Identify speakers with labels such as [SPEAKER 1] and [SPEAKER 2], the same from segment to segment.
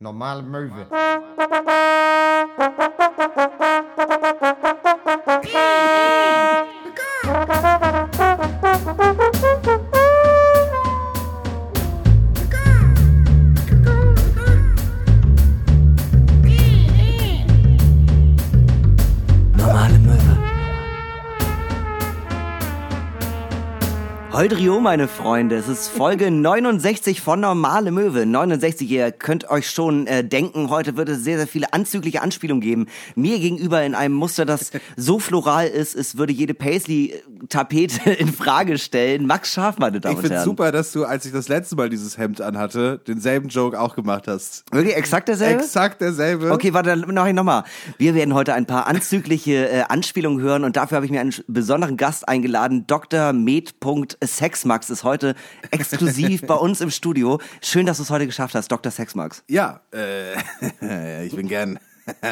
[SPEAKER 1] Normale Möwe.
[SPEAKER 2] Holdrio, meine Freunde, es ist Folge 69 von Normale Möwe. 69, ihr könnt euch schon äh, denken, heute wird es sehr, sehr viele anzügliche Anspielungen geben. Mir gegenüber in einem Muster, das so floral ist, es würde jede Paisley-Tapete in Frage stellen. Max Scharf, meine Damen
[SPEAKER 3] Ich
[SPEAKER 2] und
[SPEAKER 3] finde
[SPEAKER 2] Herren.
[SPEAKER 3] super, dass du, als ich das letzte Mal dieses Hemd anhatte, denselben Joke auch gemacht hast.
[SPEAKER 2] Wirklich exakt derselbe?
[SPEAKER 3] Exakt derselbe.
[SPEAKER 2] Okay, warte, dann mach ich nochmal. Wir werden heute ein paar anzügliche äh, Anspielungen hören und dafür habe ich mir einen besonderen Gast eingeladen. Dr. Med. Sexmax ist heute exklusiv bei uns im Studio. Schön, dass du es heute geschafft hast, Dr. Sexmax.
[SPEAKER 3] Ja, äh, ich bin gern,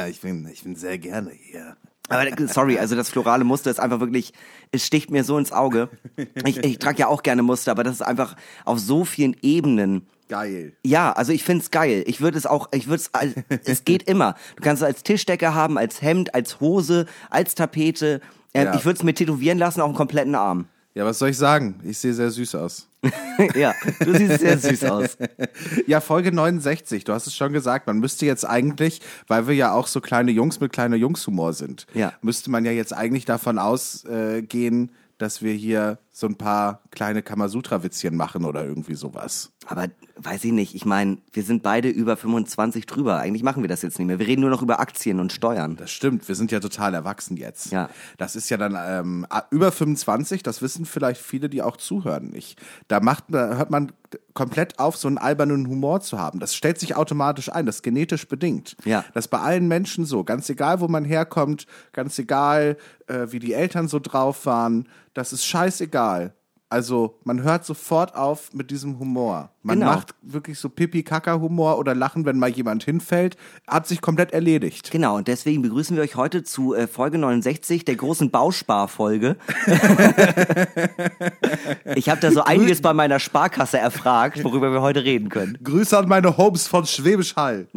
[SPEAKER 3] ich bin, ich bin sehr gerne hier.
[SPEAKER 2] Aber sorry, also das florale Muster ist einfach wirklich, es sticht mir so ins Auge. Ich, ich trage ja auch gerne Muster, aber das ist einfach auf so vielen Ebenen.
[SPEAKER 3] Geil.
[SPEAKER 2] Ja, also ich find's geil. Ich würde es auch, ich würde es, es geht immer. Du kannst es als Tischdecke haben, als Hemd, als Hose, als Tapete. Ähm,
[SPEAKER 3] Ja.
[SPEAKER 2] Ich würde es mir tätowieren lassen auf dem kompletten Arm.
[SPEAKER 3] Ja, was soll ich sagen? Ich sehe sehr süß aus.
[SPEAKER 2] ja, du siehst sehr süß aus.
[SPEAKER 3] Ja, Folge 69, du hast es schon gesagt, man müsste jetzt eigentlich, weil wir ja auch so kleine Jungs mit kleiner Jungshumor sind,
[SPEAKER 2] Ja.
[SPEAKER 3] müsste man ja jetzt eigentlich davon ausgehen, dass wir hier so ein paar kleine Kamasutra-Witzchen machen oder irgendwie sowas.
[SPEAKER 2] Aber weiß ich nicht, ich meine, wir sind beide über 25 drüber. Eigentlich machen wir das jetzt nicht mehr. Wir reden nur noch über Aktien und Steuern.
[SPEAKER 3] Das stimmt, wir sind ja total erwachsen jetzt.
[SPEAKER 2] Ja.
[SPEAKER 3] Das ist ja dann ähm, über 25, das wissen vielleicht viele, die auch zuhören, nicht. Da macht, da hört man komplett auf, so einen albernen Humor zu haben. Das stellt sich automatisch ein, das ist genetisch bedingt.
[SPEAKER 2] Ja.
[SPEAKER 3] Das ist bei allen Menschen so, ganz egal, wo man herkommt, ganz egal, äh, wie die Eltern so drauf waren, das ist scheißegal. Also man hört sofort auf mit diesem Humor. Man
[SPEAKER 2] Genau.
[SPEAKER 3] macht wirklich so Pipi-Kaka-Humor oder Lachen, wenn mal jemand hinfällt, hat sich komplett erledigt.
[SPEAKER 2] Genau, und deswegen begrüßen wir euch heute zu äh, Folge 69, der großen Bausparfolge. ich habe da so einiges bei meiner Sparkasse erfragt, worüber wir heute reden können.
[SPEAKER 3] Grüße an meine Homes von Schwäbisch Hall.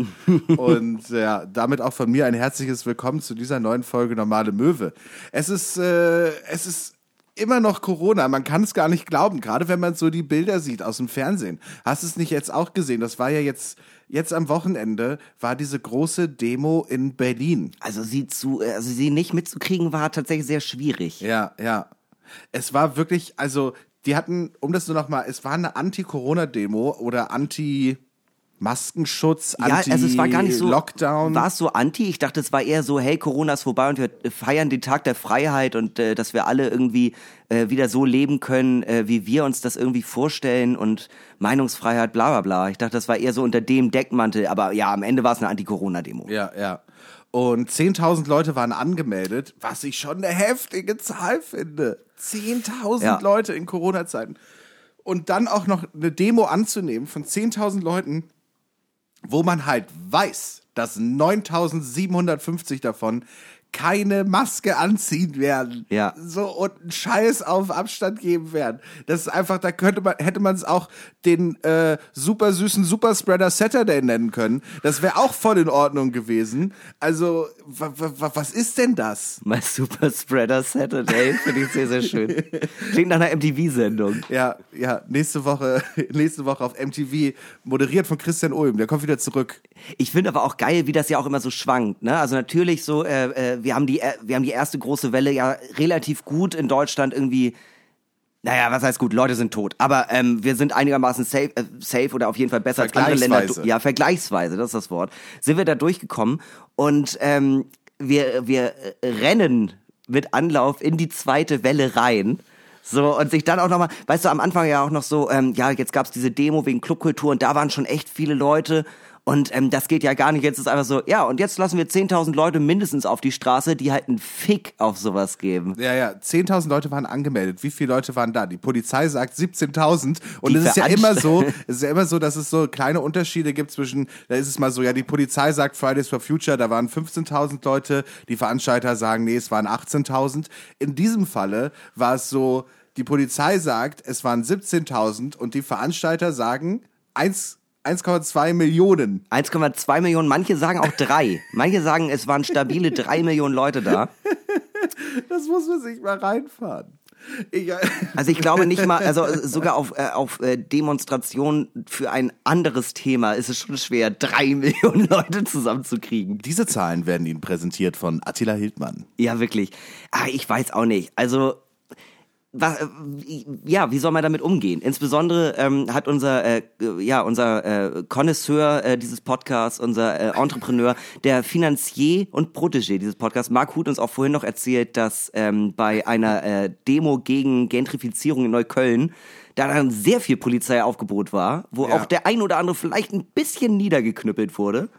[SPEAKER 3] Und ja, damit auch von mir ein herzliches Willkommen zu dieser neuen Folge Normale Möwe. Es ist, äh, es ist immer noch Corona. Man kann es gar nicht glauben, gerade wenn man so die Bilder sieht aus dem Fernsehen. Hast du es nicht jetzt auch gesehen? Das war ja jetzt, jetzt am Wochenende, war diese große Demo in Berlin.
[SPEAKER 2] Also sie zu, also sie nicht mitzukriegen war tatsächlich sehr schwierig.
[SPEAKER 3] Ja, ja. Es war wirklich, also die hatten, um das nur noch mal, es war eine Anti-Corona-Demo oder Anti- Maskenschutz,
[SPEAKER 2] Ja,
[SPEAKER 3] Anti
[SPEAKER 2] also es war gar nicht so.
[SPEAKER 3] Lockdown.
[SPEAKER 2] War es so anti? Ich dachte, es war eher so, hey, Corona ist vorbei und wir feiern den Tag der Freiheit und äh, dass wir alle irgendwie äh, wieder so leben können, äh, wie wir uns das irgendwie vorstellen und Meinungsfreiheit, bla bla bla. Ich dachte, das war eher so unter dem Deckmantel, aber ja, am Ende war es eine Anti-Corona-Demo.
[SPEAKER 3] Ja, ja. Und 10.000 Leute waren angemeldet, was ich schon eine heftige Zahl finde. 10.000
[SPEAKER 2] Ja.
[SPEAKER 3] Leute in Corona-Zeiten. Und dann auch noch eine Demo anzunehmen von 10.000 Leuten, wo man halt weiß, dass 9.750 davon keine Maske anziehen werden.
[SPEAKER 2] Ja.
[SPEAKER 3] So und einen Scheiß auf Abstand geben werden. Das ist einfach, da könnte man, hätte man es auch den äh, super süßen Superspreader Saturday nennen können. Das wäre auch voll in Ordnung gewesen. Also, wa, wa, wa, was ist denn das?
[SPEAKER 2] My Super Spreader Saturday finde ich sehr, sehr schön. Klingt nach einer MTV-Sendung.
[SPEAKER 3] Ja, ja, nächste Woche, nächste Woche auf MTV, moderiert von Christian Ulm, der kommt wieder zurück.
[SPEAKER 2] Ich finde aber auch geil, wie das ja auch immer so schwankt. Ne? Also natürlich so, äh, äh, wir haben die, äh, wir haben die erste große Welle ja relativ gut in Deutschland irgendwie. Naja, was heißt gut? Leute sind tot. Aber ähm, wir sind einigermaßen safe, äh, safe oder auf jeden Fall besser als andere Länder. Ja, vergleichsweise, das ist das Wort. Sind wir da durchgekommen und ähm, wir, wir äh, rennen mit Anlauf in die zweite Welle rein. So, und sich dann auch nochmal, weißt du, am Anfang ja auch noch so, ähm, ja, jetzt gab's diese Demo wegen Clubkultur und da waren schon echt viele Leute. Und ähm, das geht ja gar nicht. Jetzt ist einfach so, ja, und jetzt lassen wir 10.000 Leute mindestens auf die Straße, die halt einen Fick auf sowas geben.
[SPEAKER 3] Ja, ja, 10.000 Leute waren angemeldet. Wie viele Leute waren da? Die Polizei sagt 17.000. Und es ist ja immer so, es ist ja immer so, dass es so kleine Unterschiede gibt zwischen, da ist es mal so, ja, die Polizei sagt Fridays for Future, da waren 15.000 Leute. Die Veranstalter sagen, nee, es waren 18.000. In diesem Falle war es so, die Polizei sagt, es waren 17.000 und die Veranstalter sagen, eins 1,2 Millionen.
[SPEAKER 2] 1,2 Millionen, manche sagen auch drei. Manche sagen, es waren stabile drei Millionen Leute da.
[SPEAKER 3] Das muss man sich mal reinfahren. Ich,
[SPEAKER 2] Also ich glaube nicht mal, also sogar auf, äh, auf äh, Demonstrationen für ein anderes Thema ist es schon schwer, drei Millionen Leute zusammenzukriegen.
[SPEAKER 3] Diese Zahlen werden Ihnen präsentiert von Attila Hildmann.
[SPEAKER 2] Ja, wirklich. Ah, ich weiß auch nicht. Also was, äh, ja, wie soll man damit umgehen? Insbesondere ähm, hat unser, äh, ja, unser äh, Connoisseur äh, dieses Podcasts, unser äh, Entrepreneur, der Finanzier und Protégé dieses Podcasts, Marc Huth, uns auch vorhin noch erzählt, dass ähm, bei einer äh, Demo gegen Gentrifizierung in Neukölln da dann sehr viel Polizeiaufgebot war, wo
[SPEAKER 3] Ja.
[SPEAKER 2] auch der ein oder andere vielleicht ein bisschen niedergeknüppelt wurde.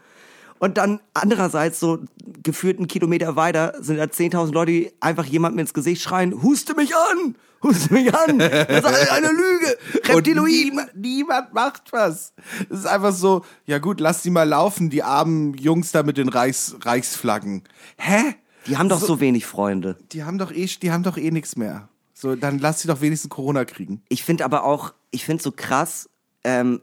[SPEAKER 2] Und dann andererseits so gefühlt einen Kilometer weiter sind da 10.000 Leute, die einfach jemandem ins Gesicht schreien, huste mich an, huste mich an, das ist eine Lüge,
[SPEAKER 3] Und
[SPEAKER 2] Reptiloid.
[SPEAKER 3] niemand, niemand macht was. Es ist einfach so, ja gut, lass die mal laufen, die armen Jungs da mit den Reichs, Reichsflaggen. Hä?
[SPEAKER 2] Die haben doch so wenig Freunde.
[SPEAKER 3] Die haben doch eh, die haben doch eh nichts mehr. So, dann lass sie doch wenigstens Corona kriegen.
[SPEAKER 2] Ich finde aber auch, ich finde so krass, ähm,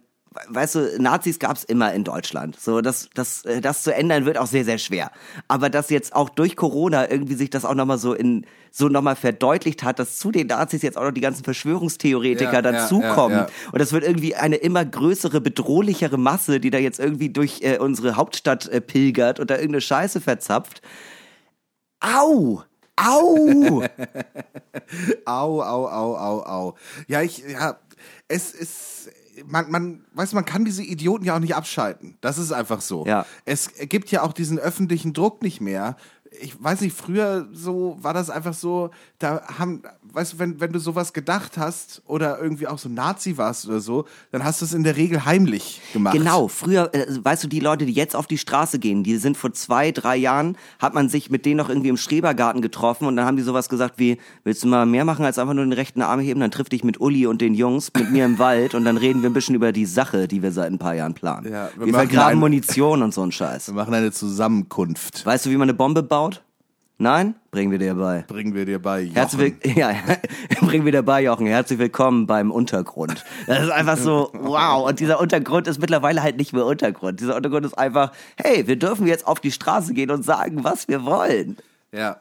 [SPEAKER 2] weißt du, Nazis gab's immer in Deutschland. So, das, das, äh, das zu ändern wird auch sehr, sehr schwer. Aber dass jetzt auch durch Corona irgendwie sich das auch nochmal so in, so nochmal verdeutlicht hat, dass zu den Nazis jetzt auch noch die ganzen Verschwörungstheoretiker
[SPEAKER 3] ja,
[SPEAKER 2] dazukommen.
[SPEAKER 3] ja, ja.
[SPEAKER 2] Und das wird irgendwie eine immer größere, bedrohlichere Masse, die da jetzt irgendwie durch äh, unsere Hauptstadt äh, pilgert und da irgendeine Scheiße verzapft. Au! Au!
[SPEAKER 3] Au, au, au, au, au. Ja, ich, ja, es ist, man, man, weißt du, man kann diese Idioten ja auch nicht abschalten. Das ist einfach so.
[SPEAKER 2] Ja.
[SPEAKER 3] Es gibt ja auch diesen öffentlichen Druck nicht mehr. Ich weiß nicht, früher so war das einfach so, da haben, weißt du, wenn, wenn du sowas gedacht hast oder irgendwie auch so Nazi warst oder so, dann hast du es in der Regel heimlich gemacht.
[SPEAKER 2] Genau, früher, äh, weißt du, die Leute, die jetzt auf die Straße gehen, die sind vor zwei, drei Jahren, hat man sich mit denen noch irgendwie im Schrebergarten getroffen und dann haben die sowas gesagt wie, willst du mal mehr machen als einfach nur den rechten Arm heben, dann triff dich mit Uli und den Jungs, mit mir im Wald und dann reden wir ein bisschen über die Sache, die wir seit ein paar Jahren planen.
[SPEAKER 3] Ja, wir
[SPEAKER 2] wir vergraben Munition und so ein Scheiß.
[SPEAKER 3] Wir machen eine Zusammenkunft.
[SPEAKER 2] Weißt du, wie man eine Bombe baut? Nein? Bringen wir dir bei.
[SPEAKER 3] Bringen wir dir bei. Jochen.
[SPEAKER 2] Herzlich willkommen, ja, bringen wir dir bei, Jochen. Herzlich willkommen beim Untergrund. Das ist einfach so, wow. Und dieser Untergrund ist mittlerweile halt nicht mehr Untergrund. Dieser Untergrund ist einfach, hey, wir dürfen jetzt auf die Straße gehen und sagen, was wir wollen.
[SPEAKER 3] Ja.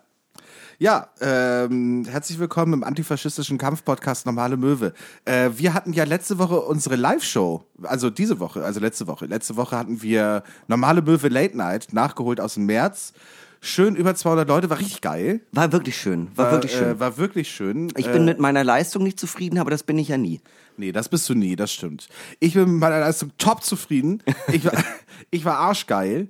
[SPEAKER 3] Ja, ähm, herzlich willkommen im antifaschistischen Kampfpodcast Normale Möwe. Äh, wir hatten ja letzte Woche unsere Live-Show, also diese Woche, also letzte Woche. Letzte Woche hatten wir Normale Möwe Late Night, nachgeholt aus dem März. Schön über 200 Leute, war richtig geil.
[SPEAKER 2] War wirklich schön, war wirklich schön.
[SPEAKER 3] Äh, war wirklich schön.
[SPEAKER 2] ich
[SPEAKER 3] äh,
[SPEAKER 2] bin mit meiner Leistung nicht zufrieden, aber das bin ich ja nie.
[SPEAKER 3] Nee, das bist du nie, das stimmt. Ich bin mit meiner Leistung top zufrieden. Ich war, ich war arschgeil.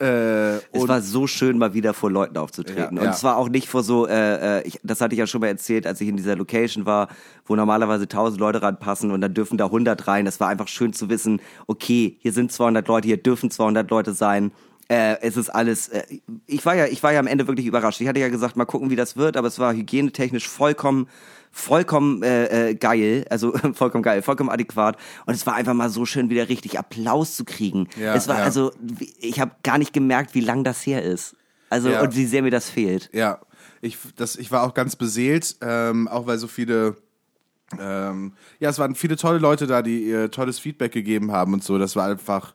[SPEAKER 3] Äh,
[SPEAKER 2] Es
[SPEAKER 3] und
[SPEAKER 2] war so schön, mal wieder vor Leuten aufzutreten.
[SPEAKER 3] Ja,
[SPEAKER 2] und
[SPEAKER 3] ja.
[SPEAKER 2] zwar auch nicht vor so, äh, äh, ich, das hatte ich ja schon mal erzählt, als ich in dieser Location war, wo normalerweise 1000 Leute ranpassen und dann dürfen da 100 rein. Das war einfach schön zu wissen, okay, hier sind 200 Leute, hier dürfen 200 Leute sein. Äh, es ist alles, äh, ich war ja, ich war ja am Ende wirklich überrascht. Ich hatte ja gesagt, mal gucken, wie das wird, aber es war hygienetechnisch vollkommen, vollkommen äh, äh, geil, also vollkommen geil, vollkommen adäquat. Und es war einfach mal so schön, wieder richtig Applaus zu kriegen.
[SPEAKER 3] Ja,
[SPEAKER 2] es war
[SPEAKER 3] ja.
[SPEAKER 2] also, ich habe gar nicht gemerkt, wie lang das her ist. Also
[SPEAKER 3] Ja.
[SPEAKER 2] und wie sehr mir das fehlt.
[SPEAKER 3] Ja, ich, das, ich war auch ganz beseelt, ähm, auch weil so viele, ähm, ja, es waren viele tolle Leute da, die ihr tolles Feedback gegeben haben und so. Das war einfach,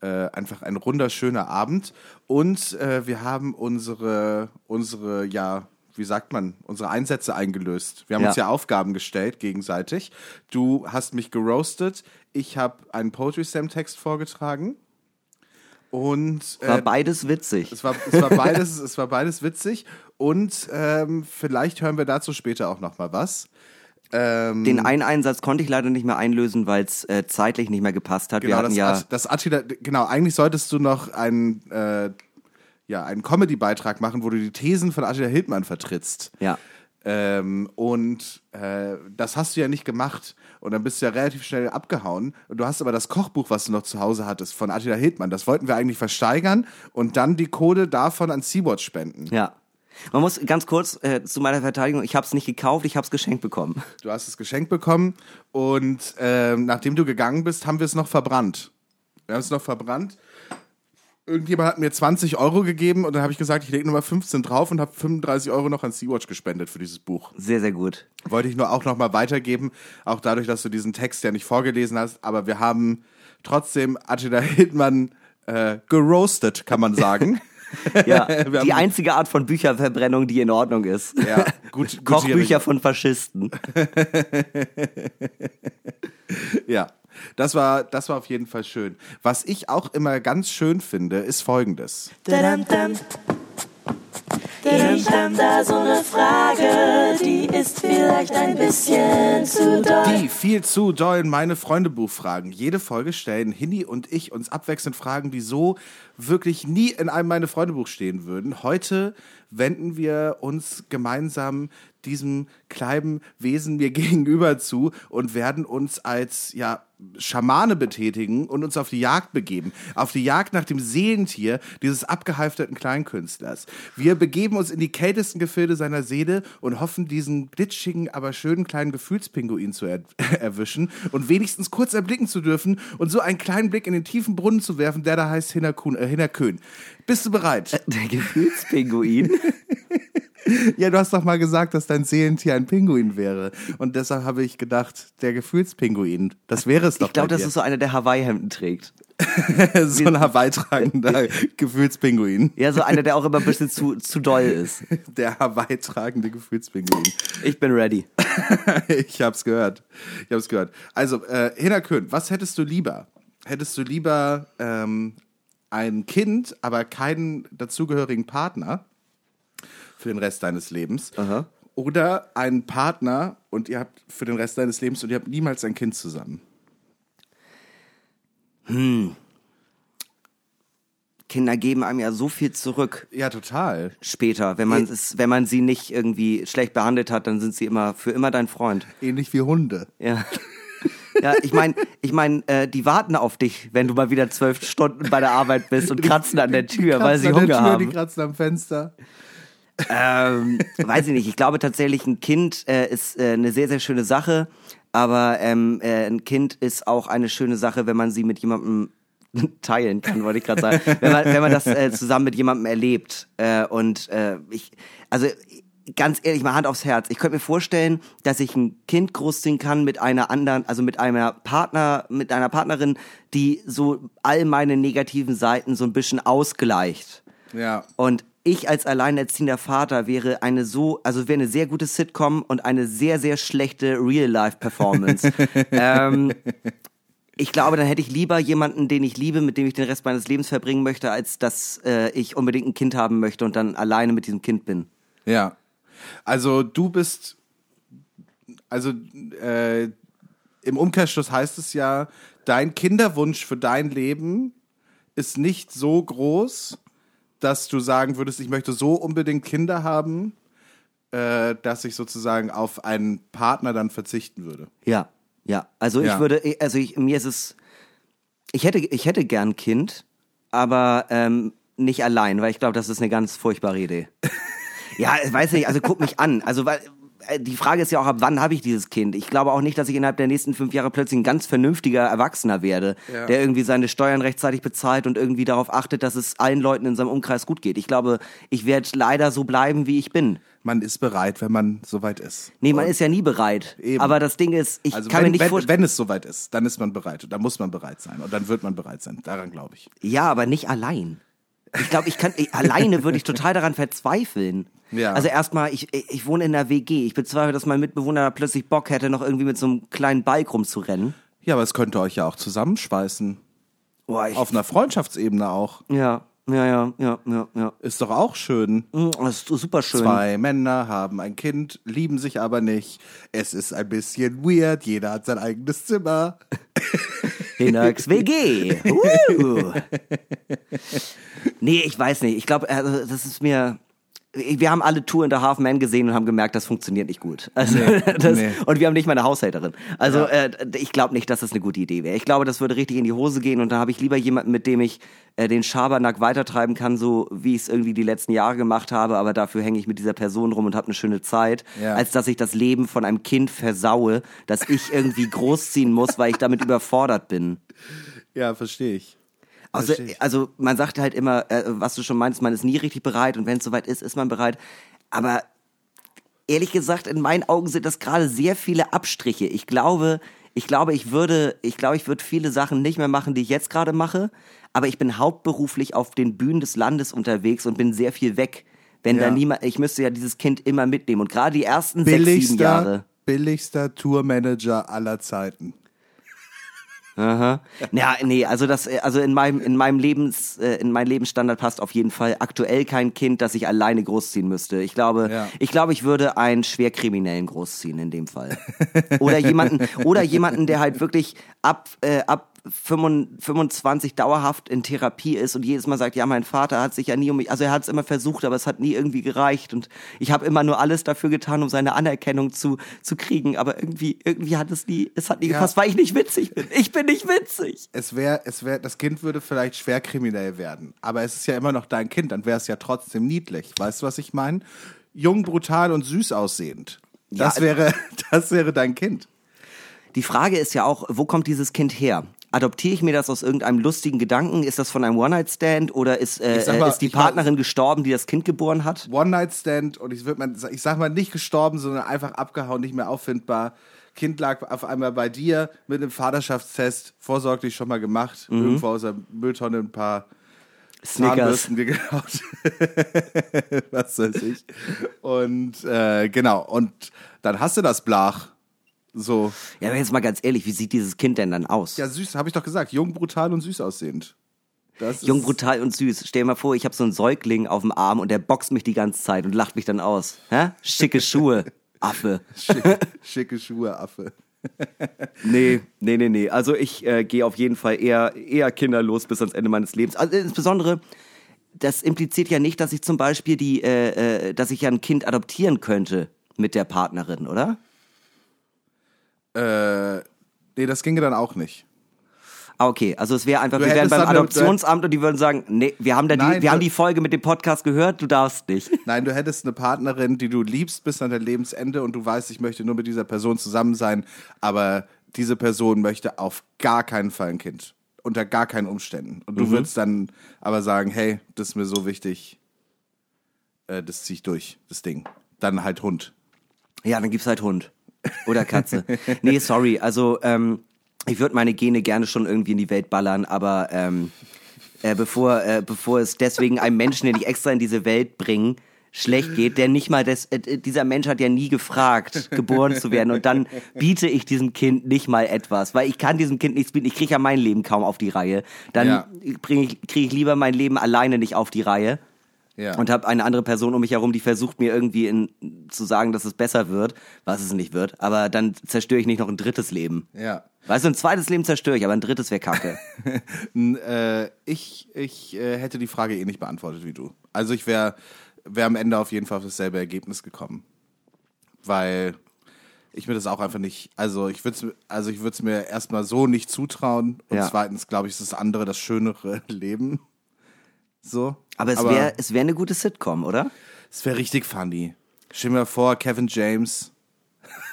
[SPEAKER 3] äh, einfach ein wunderschöner Abend. Und äh, wir haben unsere, unsere, ja, wie sagt man, unsere Einsätze eingelöst. Wir haben
[SPEAKER 2] Ja.
[SPEAKER 3] uns ja Aufgaben gestellt gegenseitig. Du hast mich geroastet, ich habe einen Poetry Slam Text vorgetragen. Und
[SPEAKER 2] War
[SPEAKER 3] äh,
[SPEAKER 2] beides witzig.
[SPEAKER 3] es war, es war beides, es war beides witzig und ähm, vielleicht hören wir dazu später auch noch mal was. Ähm,
[SPEAKER 2] Den einen Einsatz konnte ich leider nicht mehr einlösen, weil es äh, zeitlich nicht mehr gepasst hat.
[SPEAKER 3] genau,
[SPEAKER 2] Wir hatten
[SPEAKER 3] das,
[SPEAKER 2] ja
[SPEAKER 3] das Attila, genau, eigentlich solltest du noch einen, äh, ja, einen Comedy-Beitrag machen, wo du die Thesen von Attila Hildmann vertrittst.
[SPEAKER 2] ja.
[SPEAKER 3] Ähm, und äh, das hast du ja nicht gemacht. Und dann bist du ja relativ schnell abgehauen. Und du hast aber das Kochbuch, was du noch zu Hause hattest, von Attila Hildmann. Das wollten wir eigentlich versteigern und dann die Kohle davon an Sea-Watch spenden.
[SPEAKER 2] Ja. Man muss ganz kurz äh, zu meiner Verteidigung, ich habe es nicht gekauft, ich habe es geschenkt bekommen.
[SPEAKER 3] Du hast es geschenkt bekommen und ähm, nachdem du gegangen bist, haben wir es noch verbrannt. Wir haben es noch verbrannt. Irgendjemand hat mir 20 Euro gegeben und dann habe ich gesagt, ich lege nochmal 15 drauf und habe 35 Euro noch an Sea-Watch gespendet für dieses Buch.
[SPEAKER 2] Sehr, sehr gut.
[SPEAKER 3] Wollte ich nur auch nochmal weitergeben, auch dadurch, dass du diesen Text ja nicht vorgelesen hast, aber wir haben Trotzdem Attila Hildmann äh, geroastet, kann man sagen.
[SPEAKER 2] Ja, die einzige Art von Bücherverbrennung, die in Ordnung ist.
[SPEAKER 3] Ja, gut,
[SPEAKER 2] Kochbücher von Faschisten.
[SPEAKER 3] Ja, das war, das war auf jeden Fall schön. Was ich auch immer ganz schön finde, ist folgendes.
[SPEAKER 1] Dadam-dam. Ich hab da so eine Frage, die ist vielleicht ein bisschen zu doll.
[SPEAKER 3] Die viel zu dollen meine Freunde Buchfragen. Jede Folge stellen Hini und ich uns abwechselnd Fragen, die so wirklich nie in einem meine Freunde Buch stehen würden. Heute wenden wir uns gemeinsam diesem kleinen Wesen mir gegenüber zu und werden uns als ja Schamane betätigen und uns auf die Jagd begeben. Auf die Jagd nach dem Seelentier dieses abgehalfterten Kleinkünstlers. Wir begeben uns in die kältesten Gefilde seiner Seele und hoffen, diesen glitschigen, aber schönen kleinen Gefühlspinguin zu er erwischen und wenigstens kurz erblicken zu dürfen und so einen kleinen Blick in den tiefen Brunnen zu werfen, der da heißt Hinnerkuhn, äh, Hinnerkön. Bist du bereit?
[SPEAKER 2] Der Gefühlspinguin.
[SPEAKER 3] Ja, du hast doch mal gesagt, dass dein Seelentier ein Pinguin wäre. Und deshalb habe ich gedacht, der Gefühlspinguin, das wäre es doch
[SPEAKER 2] Ich glaube, das ist so einer, der Hawaii-Hemden trägt.
[SPEAKER 3] so ein Hawaii-tragender Gefühlspinguin.
[SPEAKER 2] Ja, so einer, der auch immer ein bisschen zu, zu doll ist.
[SPEAKER 3] Der Hawaii-tragende Gefühlspinguin.
[SPEAKER 2] Ich bin ready.
[SPEAKER 3] ich hab's gehört. Ich hab's gehört. Also, äh, Hina Köhn, was hättest du lieber? Hättest du lieber ähm, ein Kind, aber keinen dazugehörigen Partner für den Rest deines Lebens?
[SPEAKER 2] Aha.
[SPEAKER 3] Oder einen Partner und ihr habt für den Rest deines Lebens und ihr habt niemals ein Kind zusammen?
[SPEAKER 2] Kinder geben einem ja so viel zurück
[SPEAKER 3] Ja, total.
[SPEAKER 2] später. Wenn man, es, wenn man sie nicht irgendwie schlecht behandelt hat, dann sind sie immer für immer dein Freund.
[SPEAKER 3] Ähnlich wie Hunde.
[SPEAKER 2] Ja. Ja, ich meine, ich mein, äh, die warten auf dich, wenn du mal wieder zwölf Stunden bei der Arbeit bist und kratzen an der Tür, weil sie Hunger
[SPEAKER 3] der Tür, Die
[SPEAKER 2] haben.
[SPEAKER 3] kratzen am Fenster.
[SPEAKER 2] Ähm, weiß ich nicht. Ich glaube tatsächlich, ein Kind äh, ist äh, eine sehr, sehr schöne Sache. Aber ähm, äh, ein Kind ist auch eine schöne Sache, wenn man sie mit jemandem teilen kann, wollte ich gerade sagen. Wenn man, wenn man das äh, zusammen mit jemandem erlebt. Äh, und äh, ich, also ganz ehrlich, mal Hand aufs Herz. Ich könnte mir vorstellen, dass ich ein Kind großziehen kann mit einer anderen, also mit einer Partner, mit einer Partnerin, die so all meine negativen Seiten so ein bisschen ausgleicht.
[SPEAKER 3] Ja.
[SPEAKER 2] Und ich als alleinerziehender Vater wäre eine so, also wäre eine sehr gute Sitcom und eine sehr, sehr schlechte Real-Life-Performance. ähm, ich glaube, dann hätte ich lieber jemanden, den ich liebe, mit dem ich den Rest meines Lebens verbringen möchte, als dass äh, ich unbedingt ein Kind haben möchte und dann alleine mit diesem Kind bin.
[SPEAKER 3] Ja. Also du bist, also äh, im Umkehrschluss heißt es ja, dein Kinderwunsch für dein Leben ist nicht so groß, dass du sagen würdest, ich möchte so unbedingt Kinder haben, äh, dass ich sozusagen auf einen Partner dann verzichten würde.
[SPEAKER 2] Ja, ja. Also
[SPEAKER 3] Ja.
[SPEAKER 2] ich würde, also ich, mir ist es, ich hätte, ich hätte gern Kind, aber ähm, nicht allein, weil ich glaube, das ist eine ganz furchtbare Idee. ja, ich weiß nicht, also guck mich an. Also weil die Frage ist ja auch, ab wann habe ich dieses Kind? Ich glaube auch nicht, dass ich innerhalb der nächsten fünf Jahre plötzlich ein ganz vernünftiger Erwachsener werde,
[SPEAKER 3] Ja.
[SPEAKER 2] der irgendwie seine Steuern rechtzeitig bezahlt und irgendwie darauf achtet, dass es allen Leuten in seinem Umkreis gut geht. Ich glaube, ich werde leider so bleiben, wie ich bin.
[SPEAKER 3] Man ist bereit, wenn man soweit ist.
[SPEAKER 2] Nee, man ist ja nie bereit.
[SPEAKER 3] Eben.
[SPEAKER 2] Aber das Ding ist, ich
[SPEAKER 3] Also
[SPEAKER 2] kann
[SPEAKER 3] wenn,
[SPEAKER 2] mir nicht vorstellen.
[SPEAKER 3] wenn es soweit ist, dann ist man bereit. Dann muss man bereit sein. Und dann wird man bereit sein. Daran glaube ich.
[SPEAKER 2] Ja, aber nicht allein. Ich glaube, ich kann ich, alleine würde ich total daran verzweifeln.
[SPEAKER 3] Ja.
[SPEAKER 2] Also erstmal, ich, ich wohne in einer WG. Ich bezweifle, dass mein Mitbewohner da plötzlich Bock hätte, noch irgendwie mit so einem kleinen Bike rumzurennen.
[SPEAKER 3] Ja, aber es könnte euch ja auch zusammenschweißen.
[SPEAKER 2] Boah, ich,
[SPEAKER 3] Auf einer Freundschaftsebene auch.
[SPEAKER 2] ja, ja, ja, ja, ja, ja.
[SPEAKER 3] Ist doch auch schön.
[SPEAKER 2] Mm, Das ist super schön.
[SPEAKER 3] Zwei Männer haben ein Kind, lieben sich aber nicht. Es ist ein bisschen weird, jeder hat sein eigenes Zimmer.
[SPEAKER 2] Hinax WG. Uh. nee, ich weiß nicht. Ich glaube, also, das ist mir. Wir haben alle Tour in der Half Man gesehen und haben gemerkt, das funktioniert nicht gut. Also, das,
[SPEAKER 3] nee.
[SPEAKER 2] Und wir haben nicht mal eine Haushälterin. Also äh, ich glaube nicht, dass das eine gute Idee wäre. Ich glaube, das würde richtig in die Hose gehen und da habe ich lieber jemanden, mit dem ich äh, den Schabernack weitertreiben kann, so wie ich es irgendwie die letzten Jahre gemacht habe, aber dafür hänge ich mit dieser Person rum und habe eine schöne Zeit,
[SPEAKER 3] Ja.
[SPEAKER 2] als dass ich das Leben von einem Kind versaue, das ich irgendwie großziehen muss, weil ich damit überfordert bin.
[SPEAKER 3] Ja, verstehe ich.
[SPEAKER 2] Also, also man sagt halt immer, äh, was du schon meinst, man ist nie richtig bereit und wenn es soweit ist, ist man bereit. Aber ehrlich gesagt, in meinen Augen sind das gerade sehr viele Abstriche. Ich glaube, Ich glaube, ich würde, ich glaube, ich würde viele Sachen nicht mehr machen, die ich jetzt gerade mache. Aber ich bin hauptberuflich auf den Bühnen des Landes unterwegs und bin sehr viel weg. Wenn
[SPEAKER 3] Ja.
[SPEAKER 2] da niemand, ich müsste ja dieses Kind immer mitnehmen. Und gerade die ersten sechs, sieben Jahre.
[SPEAKER 3] billigster, billigster Tourmanager aller Zeiten.
[SPEAKER 2] Aha. Ja, nee, also das, äh, also in meinem, in meinem Lebens, äh, in meinen Lebensstandard passt auf jeden Fall aktuell kein Kind, das ich alleine großziehen müsste. Ich glaube,
[SPEAKER 3] Ja.
[SPEAKER 2] ich glaube, ich würde einen Schwerkriminellen großziehen in dem Fall. Oder jemanden, oder jemanden, der halt wirklich ab, äh, ab 25 dauerhaft in Therapie ist und jedes Mal sagt, ja, mein Vater hat sich ja nie um mich, also er hat es immer versucht, aber es hat nie irgendwie gereicht und ich habe immer nur alles dafür getan, um seine Anerkennung zu, zu kriegen, aber irgendwie, irgendwie hat es nie, es hat nie
[SPEAKER 3] Ja.
[SPEAKER 2] gepasst, weil ich nicht witzig bin. Ich bin nicht witzig.
[SPEAKER 3] Es wäre, es wäre, das Kind würde vielleicht schwer kriminell werden, aber es ist ja immer noch dein Kind, dann wäre es ja trotzdem niedlich. Weißt du, was ich meine? Jung, brutal und süß aussehend. Das
[SPEAKER 2] Ja,
[SPEAKER 3] wäre, das wäre dein Kind.
[SPEAKER 2] Die Frage ist ja auch, wo kommt dieses Kind her? Adoptiere ich mir das aus irgendeinem lustigen Gedanken? Ist das von einem One-Night-Stand oder ist, äh,
[SPEAKER 3] mal,
[SPEAKER 2] ist die Partnerin gestorben, die das Kind geboren hat?
[SPEAKER 3] One-Night-Stand und ich würde mal, ich sag mal nicht gestorben, sondern einfach abgehauen, nicht mehr auffindbar. Kind lag auf einmal bei dir mit einem Vaterschaftstest, vorsorglich schon mal gemacht, irgendwo aus der Mülltonne ein paar
[SPEAKER 2] Snickers.
[SPEAKER 3] Geklaut. Was weiß ich. Und äh, genau, und dann hast du das Blach. So,
[SPEAKER 2] Ja, aber jetzt mal ganz ehrlich, wie sieht dieses Kind denn dann aus?
[SPEAKER 3] ja, süß, habe ich doch gesagt, jung, brutal und süß aussehend. Das
[SPEAKER 2] Jung, brutal und süß. Stell dir mal vor, ich habe so einen Säugling auf dem Arm und der boxt mich die ganze Zeit und lacht mich dann aus. Hä? Schicke Schuhe, Affe.
[SPEAKER 3] Schicke, schicke Schuhe, Affe.
[SPEAKER 2] Nee, nee, nee, nee. Also ich äh, gehe auf jeden Fall eher, eher kinderlos bis ans Ende meines Lebens. Also insbesondere, das impliziert ja nicht, dass ich zum Beispiel die, äh, äh, dass ich ja ein Kind adoptieren könnte mit der Partnerin, oder?
[SPEAKER 3] Äh, nee, das ginge dann auch nicht.
[SPEAKER 2] Ah, okay. Also es wäre einfach,
[SPEAKER 3] Du
[SPEAKER 2] wir wären beim Adoptionsamt und die würden sagen, nee, wir haben da die,
[SPEAKER 3] Nein,
[SPEAKER 2] wir haben die Folge mit dem Podcast gehört, du darfst nicht.
[SPEAKER 3] Nein, du hättest eine Partnerin, die du liebst bis an dein Lebensende und du weißt, ich möchte nur mit dieser Person zusammen sein, aber diese Person möchte auf gar keinen Fall ein Kind. Unter gar keinen Umständen. Und du
[SPEAKER 2] Mhm.
[SPEAKER 3] würdest dann aber sagen, hey, das ist mir so wichtig, äh, das zieh ich durch, das Ding. Dann halt Hund.
[SPEAKER 2] Ja, dann gibt's halt Hund. Oder Katze. nee, sorry. Also, ähm, ich würde meine Gene gerne schon irgendwie in die Welt ballern, aber ähm, äh, bevor, äh, bevor es deswegen einem Menschen, den ich extra in diese Welt bringe, schlecht geht, der nicht mal das, äh, dieser Mensch hat ja nie gefragt, geboren zu werden und dann biete ich diesem Kind nicht mal etwas, weil ich kann diesem Kind nichts bieten, ich kriege ja mein Leben kaum auf die Reihe. Dann
[SPEAKER 3] Ja.
[SPEAKER 2] bring ich, kriege ich lieber mein Leben alleine nicht auf die Reihe
[SPEAKER 3] Ja.
[SPEAKER 2] und habe eine andere Person um mich herum, die versucht mir irgendwie in, zu sagen, dass es besser wird, was es nicht wird. Aber dann zerstöre ich nicht noch ein drittes Leben.
[SPEAKER 3] ja.
[SPEAKER 2] Weißt du, ein zweites Leben zerstöre ich, aber ein drittes wäre kacke.
[SPEAKER 3] Äh, ich ich äh, hätte die Frage eh nicht beantwortet wie du. Also ich wäre wär am Ende auf jeden Fall auf dasselbe Ergebnis gekommen. Weil ich mir das auch einfach nicht, also ich würde es also ich mir erstmal so nicht zutrauen. Und
[SPEAKER 2] Ja.
[SPEAKER 3] zweitens, glaube ich, ist das andere das schönere Leben. So.
[SPEAKER 2] Aber es wäre es wär eine gute Sitcom, oder?
[SPEAKER 3] Es wäre richtig funny. Stell mir vor, Kevin James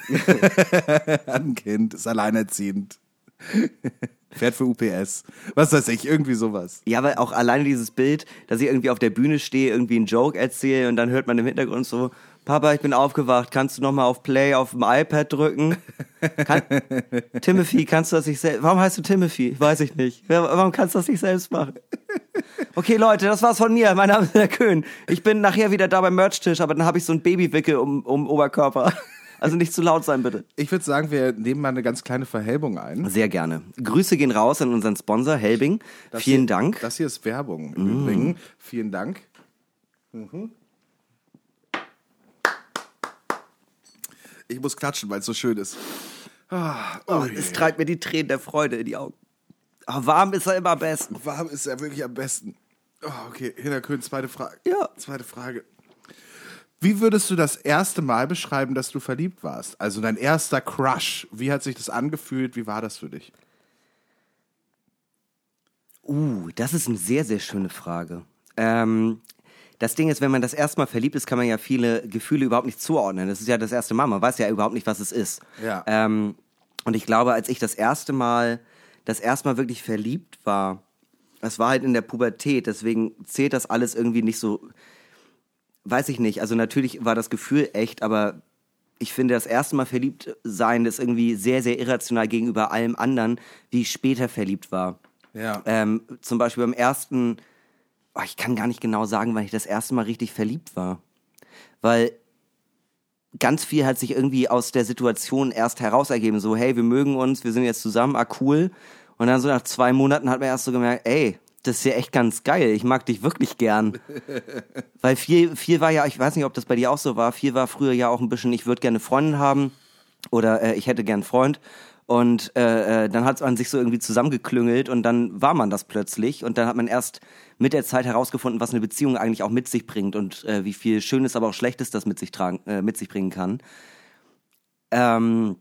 [SPEAKER 3] hat ein Kind, ist alleinerziehend. Fährt für UPS. Was weiß ich, irgendwie sowas.
[SPEAKER 2] Ja, aber auch alleine dieses Bild, dass ich irgendwie auf der Bühne stehe, irgendwie einen Joke erzähle und dann hört man im Hintergrund so, Papa, ich bin aufgewacht, kannst du noch mal auf Play auf dem iPad drücken? Kann, Timothy, kannst du das nicht selbst, warum heißt du Timothy? Weiß ich nicht. Warum kannst du das nicht selbst machen? Okay, Leute, das war's von mir. Mein Name ist der Köhn. Ich bin nachher wieder da beim Merchtisch, aber dann habe ich so ein Babywickel um, um Oberkörper. Also nicht zu laut sein, bitte.
[SPEAKER 3] Ich würde sagen, wir nehmen mal eine ganz kleine Verhelbung ein.
[SPEAKER 2] Sehr gerne. Grüße gehen raus an unseren Sponsor Helbing.
[SPEAKER 3] Das
[SPEAKER 2] Vielen
[SPEAKER 3] hier,
[SPEAKER 2] Dank.
[SPEAKER 3] Das hier ist Werbung im Übrigen. Vielen Dank. Mhm. Ich muss klatschen, weil es so schön ist. Ah,
[SPEAKER 2] Oh, es treibt mir die Tränen der Freude in die Augen. Aber warm ist er immer am besten.
[SPEAKER 3] Warm ist er wirklich am besten. Oh, okay, Hinterkön, zweite Frage.
[SPEAKER 2] Ja.
[SPEAKER 3] Zweite Frage. Wie würdest du das erste Mal beschreiben, dass du verliebt warst? Also dein erster Crush. Wie hat sich das angefühlt? Wie war das für dich?
[SPEAKER 2] Uh, das ist eine sehr, sehr schöne Frage. Ähm, das Ding ist, wenn man das erste Mal verliebt ist, kann man ja viele Gefühle überhaupt nicht zuordnen. Das ist ja das erste Mal. Man weiß ja überhaupt nicht, was es ist.
[SPEAKER 3] Ja.
[SPEAKER 2] Ähm, und ich glaube, als ich das erste Mal, das erste Mal wirklich verliebt war, das war halt in der Pubertät. Deswegen zählt das alles irgendwie nicht so, weiß ich nicht. Also natürlich war das Gefühl echt, aber ich finde, das erste Mal verliebt sein ist irgendwie sehr, sehr irrational gegenüber allem anderen, wie ich später verliebt war.
[SPEAKER 3] Ja.
[SPEAKER 2] Ähm, zum Beispiel beim ersten, oh, ich kann gar nicht genau sagen, wann ich das erste Mal richtig verliebt war. Weil ganz viel hat sich irgendwie aus der Situation erst heraus ergeben. So, hey, wir mögen uns, wir sind jetzt zusammen, ah, cool. Und dann so nach zwei Monaten hat man erst so gemerkt, ey, das ist ja echt ganz geil. Ich mag dich wirklich gern. Weil viel, viel war ja, ich weiß nicht, ob das bei dir auch so war, viel war früher ja auch ein bisschen, ich würde gerne Freundin haben oder äh, ich hätte gern Freund. Und äh, äh, dann hat man sich so irgendwie zusammengeklüngelt und dann war man das plötzlich. Und dann hat man erst mit der Zeit herausgefunden, was eine Beziehung eigentlich auch mit sich bringt und äh, wie viel Schönes, aber auch Schlechtes das mit sich, tragen, äh, mit sich bringen kann. Ähm,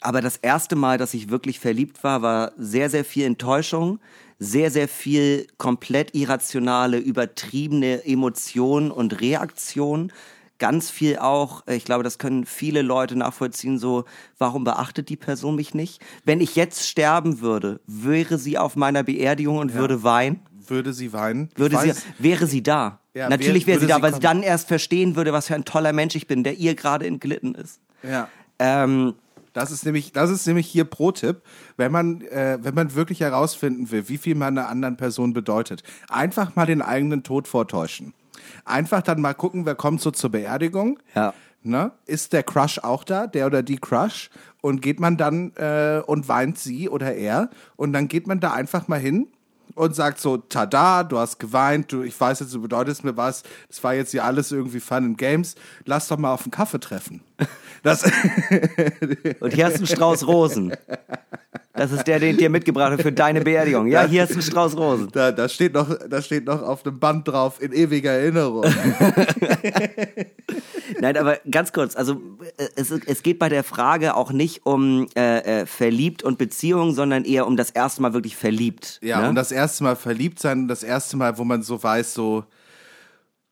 [SPEAKER 2] aber das erste Mal, dass ich wirklich verliebt war, war sehr, sehr viel Enttäuschung, sehr, sehr viel komplett irrationale, übertriebene Emotion und Reaktion. Ganz viel auch, äh, ich glaube, das können viele Leute nachvollziehen, so, warum beachtet die Person mich nicht? Wenn ich jetzt sterben würde, wäre sie auf meiner Beerdigung und würde weinen?
[SPEAKER 3] Würde sie weinen?
[SPEAKER 2] Würde sie, wäre sie da?
[SPEAKER 3] Ja,
[SPEAKER 2] Natürlich
[SPEAKER 3] wär-
[SPEAKER 2] wäre sie
[SPEAKER 3] würde
[SPEAKER 2] da,
[SPEAKER 3] sie
[SPEAKER 2] weil sie dann erst verstehen würde, was für ein toller Mensch ich bin, der ihr gerade entglitten ist.
[SPEAKER 3] Ja.
[SPEAKER 2] Ähm,
[SPEAKER 3] Das ist nämlich, das ist nämlich hier Pro-Tipp, wenn man, äh, wenn man wirklich herausfinden will, wie viel man einer anderen Person bedeutet. Einfach mal den eigenen Tod vortäuschen. Einfach dann mal gucken, wer kommt so zur Beerdigung.
[SPEAKER 2] Ja.
[SPEAKER 3] Ne? Ist der Crush auch da, der oder die Crush? Und geht man dann äh, und weint sie oder er? Und dann geht man da einfach mal hin und sagt so, tada, du hast geweint, du, ich weiß jetzt, du bedeutest mir was, das war jetzt hier alles irgendwie Fun and Games, lass doch mal auf einen Kaffee treffen. Das,
[SPEAKER 2] Und hier hast du einen Strauß Rosen. Das ist der, den ich dir mitgebracht habe für deine Beerdigung. Ja, hier du einen Strauß Rosen.
[SPEAKER 3] Da, da, steht noch, da steht noch auf dem Band drauf, in ewiger Erinnerung.
[SPEAKER 2] Nein, aber ganz kurz, also äh, es, es geht bei der Frage auch nicht um äh, äh, verliebt und Beziehung, sondern eher um das erste Mal wirklich verliebt.
[SPEAKER 3] Ja,
[SPEAKER 2] ne?
[SPEAKER 3] und das erste Mal verliebt sein, und das erste Mal, wo man so weiß, so,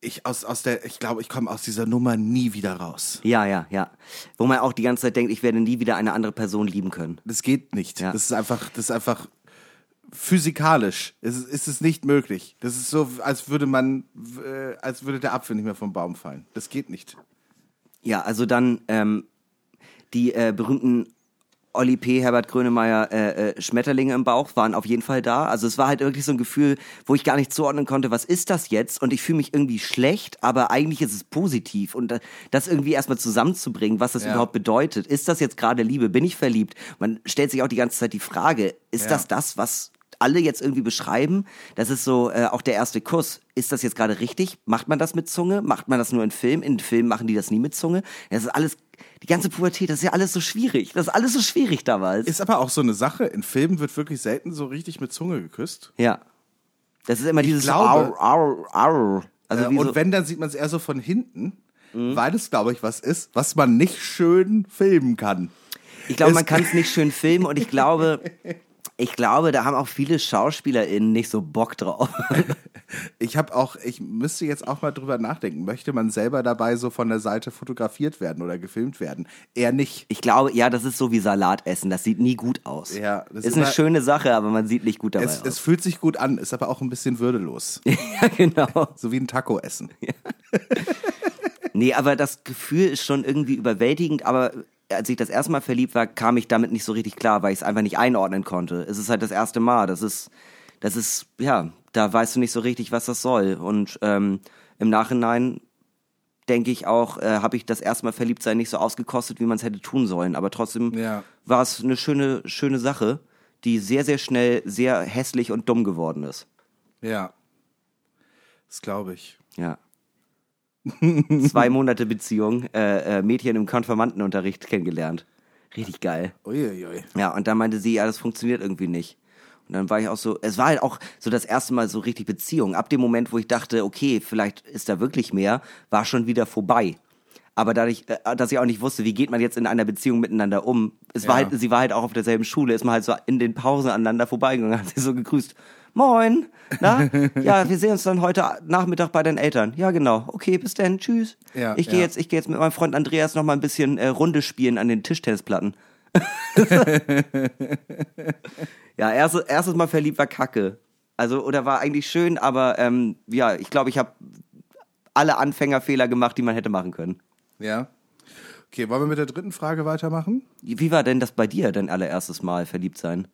[SPEAKER 3] ich aus, aus der, ich glaube, ich komme aus dieser Nummer nie wieder raus.
[SPEAKER 2] ja, ja, ja. Wo man auch die ganze Zeit denkt, ich werde nie wieder eine andere Person lieben können.
[SPEAKER 3] Das geht nicht.
[SPEAKER 2] Ja.
[SPEAKER 3] Das ist einfach, das ist einfach physikalisch. Es ist, ist es nicht möglich. Das ist so, als würde man, äh, als würde der Apfel nicht mehr vom Baum fallen. Das geht nicht.
[SPEAKER 2] Ja, also dann ähm, die äh, berühmten Olli P., Herbert Grönemeyer äh, äh, Schmetterlinge im Bauch waren auf jeden Fall da. Also es war halt wirklich so ein Gefühl, wo ich gar nicht zuordnen konnte, was ist das jetzt? Und ich fühle mich irgendwie schlecht, aber eigentlich ist es positiv. Und äh, das irgendwie erstmal zusammenzubringen, was das
[SPEAKER 3] Ja.
[SPEAKER 2] überhaupt bedeutet. Ist das jetzt gerade Liebe? Bin ich verliebt? Man stellt sich auch die ganze Zeit die Frage, ist
[SPEAKER 3] Ja.
[SPEAKER 2] das das, was alle jetzt irgendwie beschreiben? Das ist so äh, auch der erste Kuss. Ist das jetzt gerade richtig? Macht man das mit Zunge? Macht man das nur in Film? In Filmen machen die das nie mit Zunge. Das ist alles, die ganze Pubertät, das ist ja alles so schwierig. Das ist alles so schwierig damals.
[SPEAKER 3] Ist aber auch so eine Sache. In Filmen wird wirklich selten so richtig mit Zunge geküsst.
[SPEAKER 2] ja. Das ist immer dieses
[SPEAKER 3] glaube-
[SPEAKER 2] Au, au, au. Also
[SPEAKER 3] Äh, und
[SPEAKER 2] so,
[SPEAKER 3] wenn, dann sieht man es eher so von hinten,
[SPEAKER 2] Mhm.
[SPEAKER 3] weil es, glaube ich, was ist, was man nicht schön filmen kann.
[SPEAKER 2] ich glaube, man kann es nicht schön filmen und ich glaube, ich glaube, da haben auch viele SchauspielerInnen nicht so Bock drauf.
[SPEAKER 3] Ich habe auch, ich müsste jetzt auch mal drüber nachdenken. Möchte man selber dabei so von der Seite fotografiert werden oder gefilmt werden? Eher nicht.
[SPEAKER 2] Ich glaube, ja, das ist so wie Salat essen. Das sieht nie gut aus.
[SPEAKER 3] Ja, das
[SPEAKER 2] ist
[SPEAKER 3] ist
[SPEAKER 2] eine
[SPEAKER 3] immer-
[SPEAKER 2] schöne Sache, aber man sieht nicht gut dabei
[SPEAKER 3] Es,
[SPEAKER 2] aus.
[SPEAKER 3] es fühlt sich gut an, ist aber auch ein bisschen würdelos.
[SPEAKER 2] ja, genau.
[SPEAKER 3] So wie ein Taco essen.
[SPEAKER 2] Nee, aber das Gefühl ist schon irgendwie überwältigend, aber als ich das erste Mal verliebt war, kam ich damit nicht so richtig klar, weil ich es einfach nicht einordnen konnte. Es ist halt das erste Mal. Das ist, das ist, ja, da weißt du nicht so richtig, was das soll. Und ähm, im Nachhinein denke ich auch, äh, habe ich das erste Mal verliebt sein nicht so ausgekostet, wie man es hätte tun sollen. Aber trotzdem
[SPEAKER 3] Ja.
[SPEAKER 2] war es eine schöne, schöne Sache, die sehr, sehr schnell sehr hässlich und dumm geworden ist.
[SPEAKER 3] Ja. Das glaube ich.
[SPEAKER 2] Ja. Zwei Monate Beziehung, äh, äh, Mädchen im Konfirmandenunterricht kennengelernt. Richtig geil.
[SPEAKER 3] Uiuiui.
[SPEAKER 2] Ja, und dann meinte sie, ja, das funktioniert irgendwie nicht. Und dann war ich auch so, es war halt auch so das erste Mal so richtig Beziehung. Ab dem Moment, wo ich dachte, okay, vielleicht ist da wirklich mehr, war schon wieder vorbei. Aber dadurch, äh, dass ich auch nicht wusste, wie geht man jetzt in einer Beziehung miteinander um, es war
[SPEAKER 3] Ja.
[SPEAKER 2] halt, sie war halt auch auf derselben Schule, ist man halt so in den Pausen aneinander vorbeigegangen, hat sie so gegrüßt. Moin, na? Ja, wir sehen uns dann heute Nachmittag bei deinen Eltern. Ja, genau. Okay, bis dann, tschüss.
[SPEAKER 3] Ja,
[SPEAKER 2] ich gehe
[SPEAKER 3] ja.
[SPEAKER 2] jetzt, ich gehe jetzt mit meinem Freund Andreas noch mal ein bisschen äh, Runde spielen an den Tischtennisplatten. Ja, erstes, erstes Mal verliebt war Kacke. Also, oder war eigentlich schön, aber ähm, ja, ich glaube, ich habe alle Anfängerfehler gemacht, die man hätte machen können.
[SPEAKER 3] Ja. Okay, wollen wir mit der dritten Frage weitermachen?
[SPEAKER 2] Wie war denn das bei dir, dein allererstes Mal verliebt sein?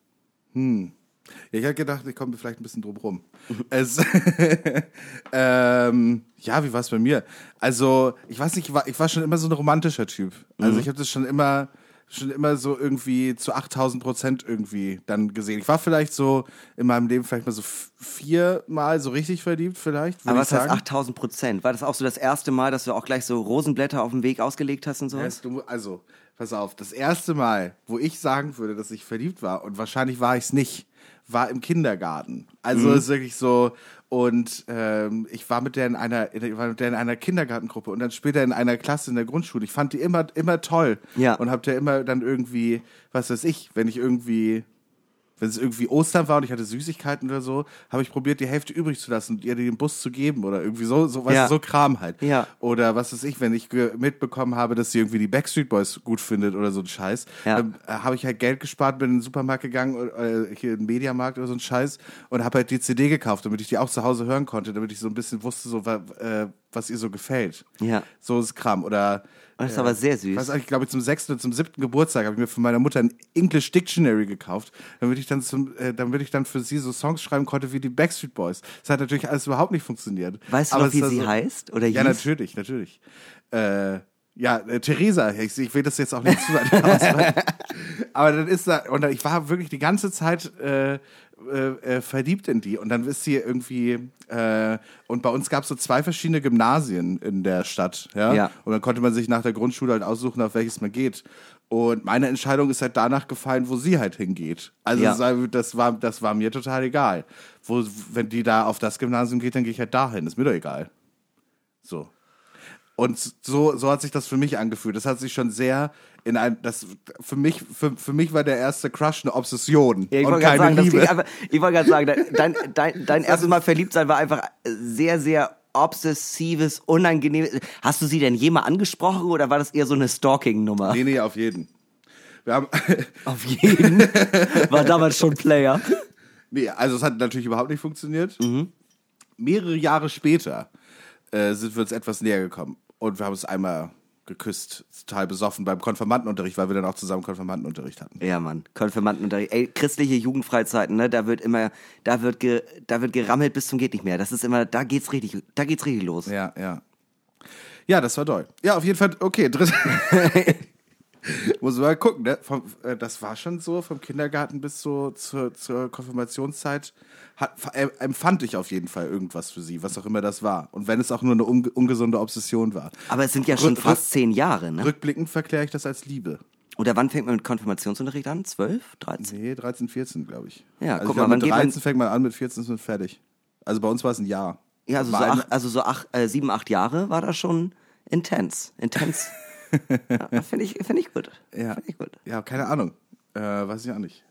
[SPEAKER 3] Ja, ich hätte gedacht, ich komme vielleicht ein bisschen drum rum. es, ähm, ja, wie war es bei mir? Also, ich weiß nicht, ich war, ich war schon immer so ein romantischer Typ. Also, ich habe das schon immer, schon immer so irgendwie zu 8000 Prozent irgendwie dann gesehen. Ich war vielleicht so in meinem Leben vielleicht mal so viermal so richtig verliebt, vielleicht.
[SPEAKER 2] Aber was heißt
[SPEAKER 3] sagen.
[SPEAKER 2] 8000 Prozent? War das auch so das erste Mal, dass du auch gleich so Rosenblätter auf dem Weg ausgelegt hast und sowas?
[SPEAKER 3] Weißt du, also, pass auf, das erste Mal, wo ich sagen würde, dass ich verliebt war, und wahrscheinlich war ich es nicht, war im Kindergarten. Also
[SPEAKER 2] Mhm.
[SPEAKER 3] ist wirklich so, und ähm, ich war mit der in einer, ich war mit der in einer Kindergartengruppe und dann später in einer Klasse in der Grundschule. Ich fand die immer, immer toll.
[SPEAKER 2] Ja.
[SPEAKER 3] Und hab der immer dann irgendwie, was weiß ich, wenn ich irgendwie wenn es irgendwie Ostern war und ich hatte Süßigkeiten oder so, habe ich probiert, die Hälfte übrig zu lassen und ihr den Bus zu geben oder irgendwie so, so, weißt
[SPEAKER 2] Ja.
[SPEAKER 3] du, so Kram halt.
[SPEAKER 2] Ja.
[SPEAKER 3] Oder was weiß ich, wenn ich mitbekommen habe, dass sie irgendwie die Backstreet Boys gut findet oder so ein Scheiß,
[SPEAKER 2] Ja.
[SPEAKER 3] dann äh, habe ich halt Geld gespart, bin in den Supermarkt gegangen, äh, hier in den Mediamarkt oder so ein Scheiß und habe halt die CD gekauft, damit ich die auch zu Hause hören konnte, damit ich so ein bisschen wusste, so, äh, was ihr so gefällt.
[SPEAKER 2] Ja.
[SPEAKER 3] So ist Kram. Oder
[SPEAKER 2] Das ist aber sehr süß.
[SPEAKER 3] nicht, ich glaube, zum sechsten oder zum siebten Geburtstag habe ich mir von meiner Mutter ein English Dictionary gekauft, damit ich dann zum, äh, damit ich dann für sie so Songs schreiben konnte wie die Backstreet Boys. Das hat natürlich alles überhaupt nicht funktioniert.
[SPEAKER 2] Weißt du
[SPEAKER 3] Aber
[SPEAKER 2] noch, wie sie heißt? Oder
[SPEAKER 3] Ja,
[SPEAKER 2] hieß?
[SPEAKER 3] natürlich, natürlich. Äh, ja, äh, Theresa, ich, ich will das jetzt auch nicht zu ausweiten. Aber dann ist da, und ich war wirklich die ganze Zeit äh, äh, äh, verliebt in die. Und dann ist sie irgendwie, äh, und bei uns gab es so zwei verschiedene Gymnasien in der Stadt. Ja?
[SPEAKER 2] Ja.
[SPEAKER 3] Und dann konnte man sich nach der Grundschule halt aussuchen, auf welches man geht. Und meine Entscheidung ist halt danach gefallen, wo sie halt hingeht. Also
[SPEAKER 2] Ja.
[SPEAKER 3] das war, das war mir total egal. Wo, wenn die da auf das Gymnasium geht, dann gehe ich halt dahin. Ist mir doch egal. So. Und so, so hat sich das für mich angefühlt. Das hat sich schon sehr in ein, das, für mich, für, für mich war der erste Crush eine Obsession
[SPEAKER 2] Ja, ich wollte gerade sagen, geht einfach, ich wollte gerade sagen, dein, dein, dein erstes Mal verliebt sein war einfach sehr, sehr obsessives, unangenehmes. Hast du sie denn jemals angesprochen oder war das eher so eine Stalking-Nummer?
[SPEAKER 3] nee, nee, auf jeden. Wir haben,
[SPEAKER 2] Auf jeden. War damals schon Player.
[SPEAKER 3] nee, also es hat natürlich überhaupt nicht funktioniert.
[SPEAKER 2] Mhm.
[SPEAKER 3] Mehrere Jahre später äh, sind wir uns etwas näher gekommen und wir haben uns einmal geküsst, total besoffen beim Konfirmandenunterricht, weil wir dann auch zusammen Konfirmandenunterricht hatten.
[SPEAKER 2] Ja, Mann. Konfirmandenunterricht. Ey, christliche Jugendfreizeiten, ne? Da wird immer, da wird, ge, da wird gerammelt bis zum geht nicht mehr. Das ist immer, da geht's richtig, da geht's richtig los.
[SPEAKER 3] Ja, ja. Ja, das war doll. Ja, auf jeden Fall, okay, dritte. Muss man mal gucken, ne? Vom, äh, das war schon so, vom Kindergarten bis so zur, zur Konfirmationszeit hat, empfand ich auf jeden Fall irgendwas für sie, was auch immer das war. Und wenn es auch nur eine unge ungesunde Obsession war.
[SPEAKER 2] Aber es sind ja schon
[SPEAKER 3] Rück-
[SPEAKER 2] fast zehn Jahre, ne?
[SPEAKER 3] Rückblickend verkläre ich das als Liebe.
[SPEAKER 2] Oder wann fängt man mit Konfirmationsunterricht an? Zwölf? Dreizehn?
[SPEAKER 3] Nee, 13, 14, glaube ich.
[SPEAKER 2] Ja,
[SPEAKER 3] also
[SPEAKER 2] guck
[SPEAKER 3] ich
[SPEAKER 2] mal,
[SPEAKER 3] glaub,
[SPEAKER 2] wann
[SPEAKER 3] mit
[SPEAKER 2] geht man-
[SPEAKER 3] 13 fängt man an, mit 14 ist man fertig. Also bei uns war es ein Jahr.
[SPEAKER 2] Ja, also so,
[SPEAKER 3] War ein-
[SPEAKER 2] acht, also so acht, äh, sieben, acht Jahre war das schon intens. Intens. ja, Finde ich, find ich gut.
[SPEAKER 3] Ja.
[SPEAKER 2] Find ich gut.
[SPEAKER 3] Ja, keine Ahnung. Äh, weiß ich auch nicht.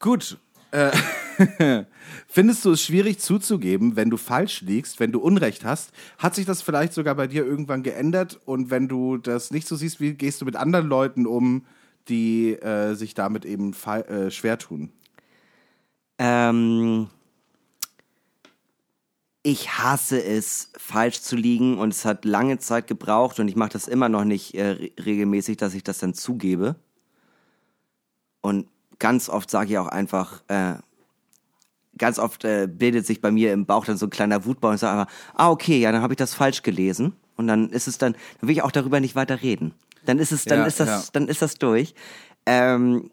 [SPEAKER 3] Gut. Äh, findest du es schwierig zuzugeben, wenn du falsch liegst, wenn du Unrecht hast? Hat sich das vielleicht sogar bei dir irgendwann geändert? Und wenn du das nicht so siehst, wie gehst du mit anderen Leuten um, die äh, sich damit eben äh, schwer tun?
[SPEAKER 2] Ähm, ich hasse es, falsch zu liegen und es hat lange Zeit gebraucht und ich mache das immer noch nicht äh, re- regelmäßig, dass ich das dann zugebe. Und ganz oft sage ich auch einfach, äh, ganz oft äh, bildet sich bei mir im Bauch dann so ein kleiner Wutbau und ich sage einfach, ah okay, ja, dann habe ich das falsch gelesen und dann ist es dann, dann will ich auch darüber nicht weiter reden. Dann ist es, dann
[SPEAKER 3] Ja,
[SPEAKER 2] ist das,
[SPEAKER 3] ja.
[SPEAKER 2] dann ist das durch. Ähm,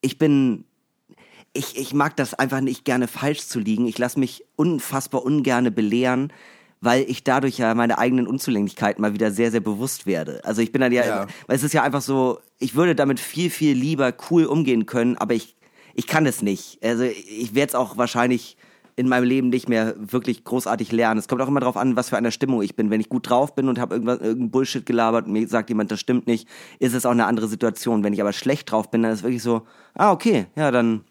[SPEAKER 2] ich bin ich, ich mag das einfach nicht gerne falsch zu liegen. Ich lasse mich unfassbar ungerne belehren, weil ich dadurch ja meine eigenen Unzulänglichkeiten mal wieder sehr, sehr bewusst werde. Also ich bin dann ja,
[SPEAKER 3] Ja.
[SPEAKER 2] weil es ist ja einfach so, ich würde damit viel, viel lieber cool umgehen können, aber ich, ich kann es nicht. Also ich werde es auch wahrscheinlich in meinem Leben nicht mehr wirklich großartig lernen. Es kommt auch immer darauf an, was für eine Stimmung ich bin. Wenn ich gut drauf bin und habe irgendwas irgendein Bullshit gelabert und mir sagt jemand, das stimmt nicht, ist es auch eine andere Situation. Wenn ich aber schlecht drauf bin, dann ist es wirklich so, ah okay, ja dann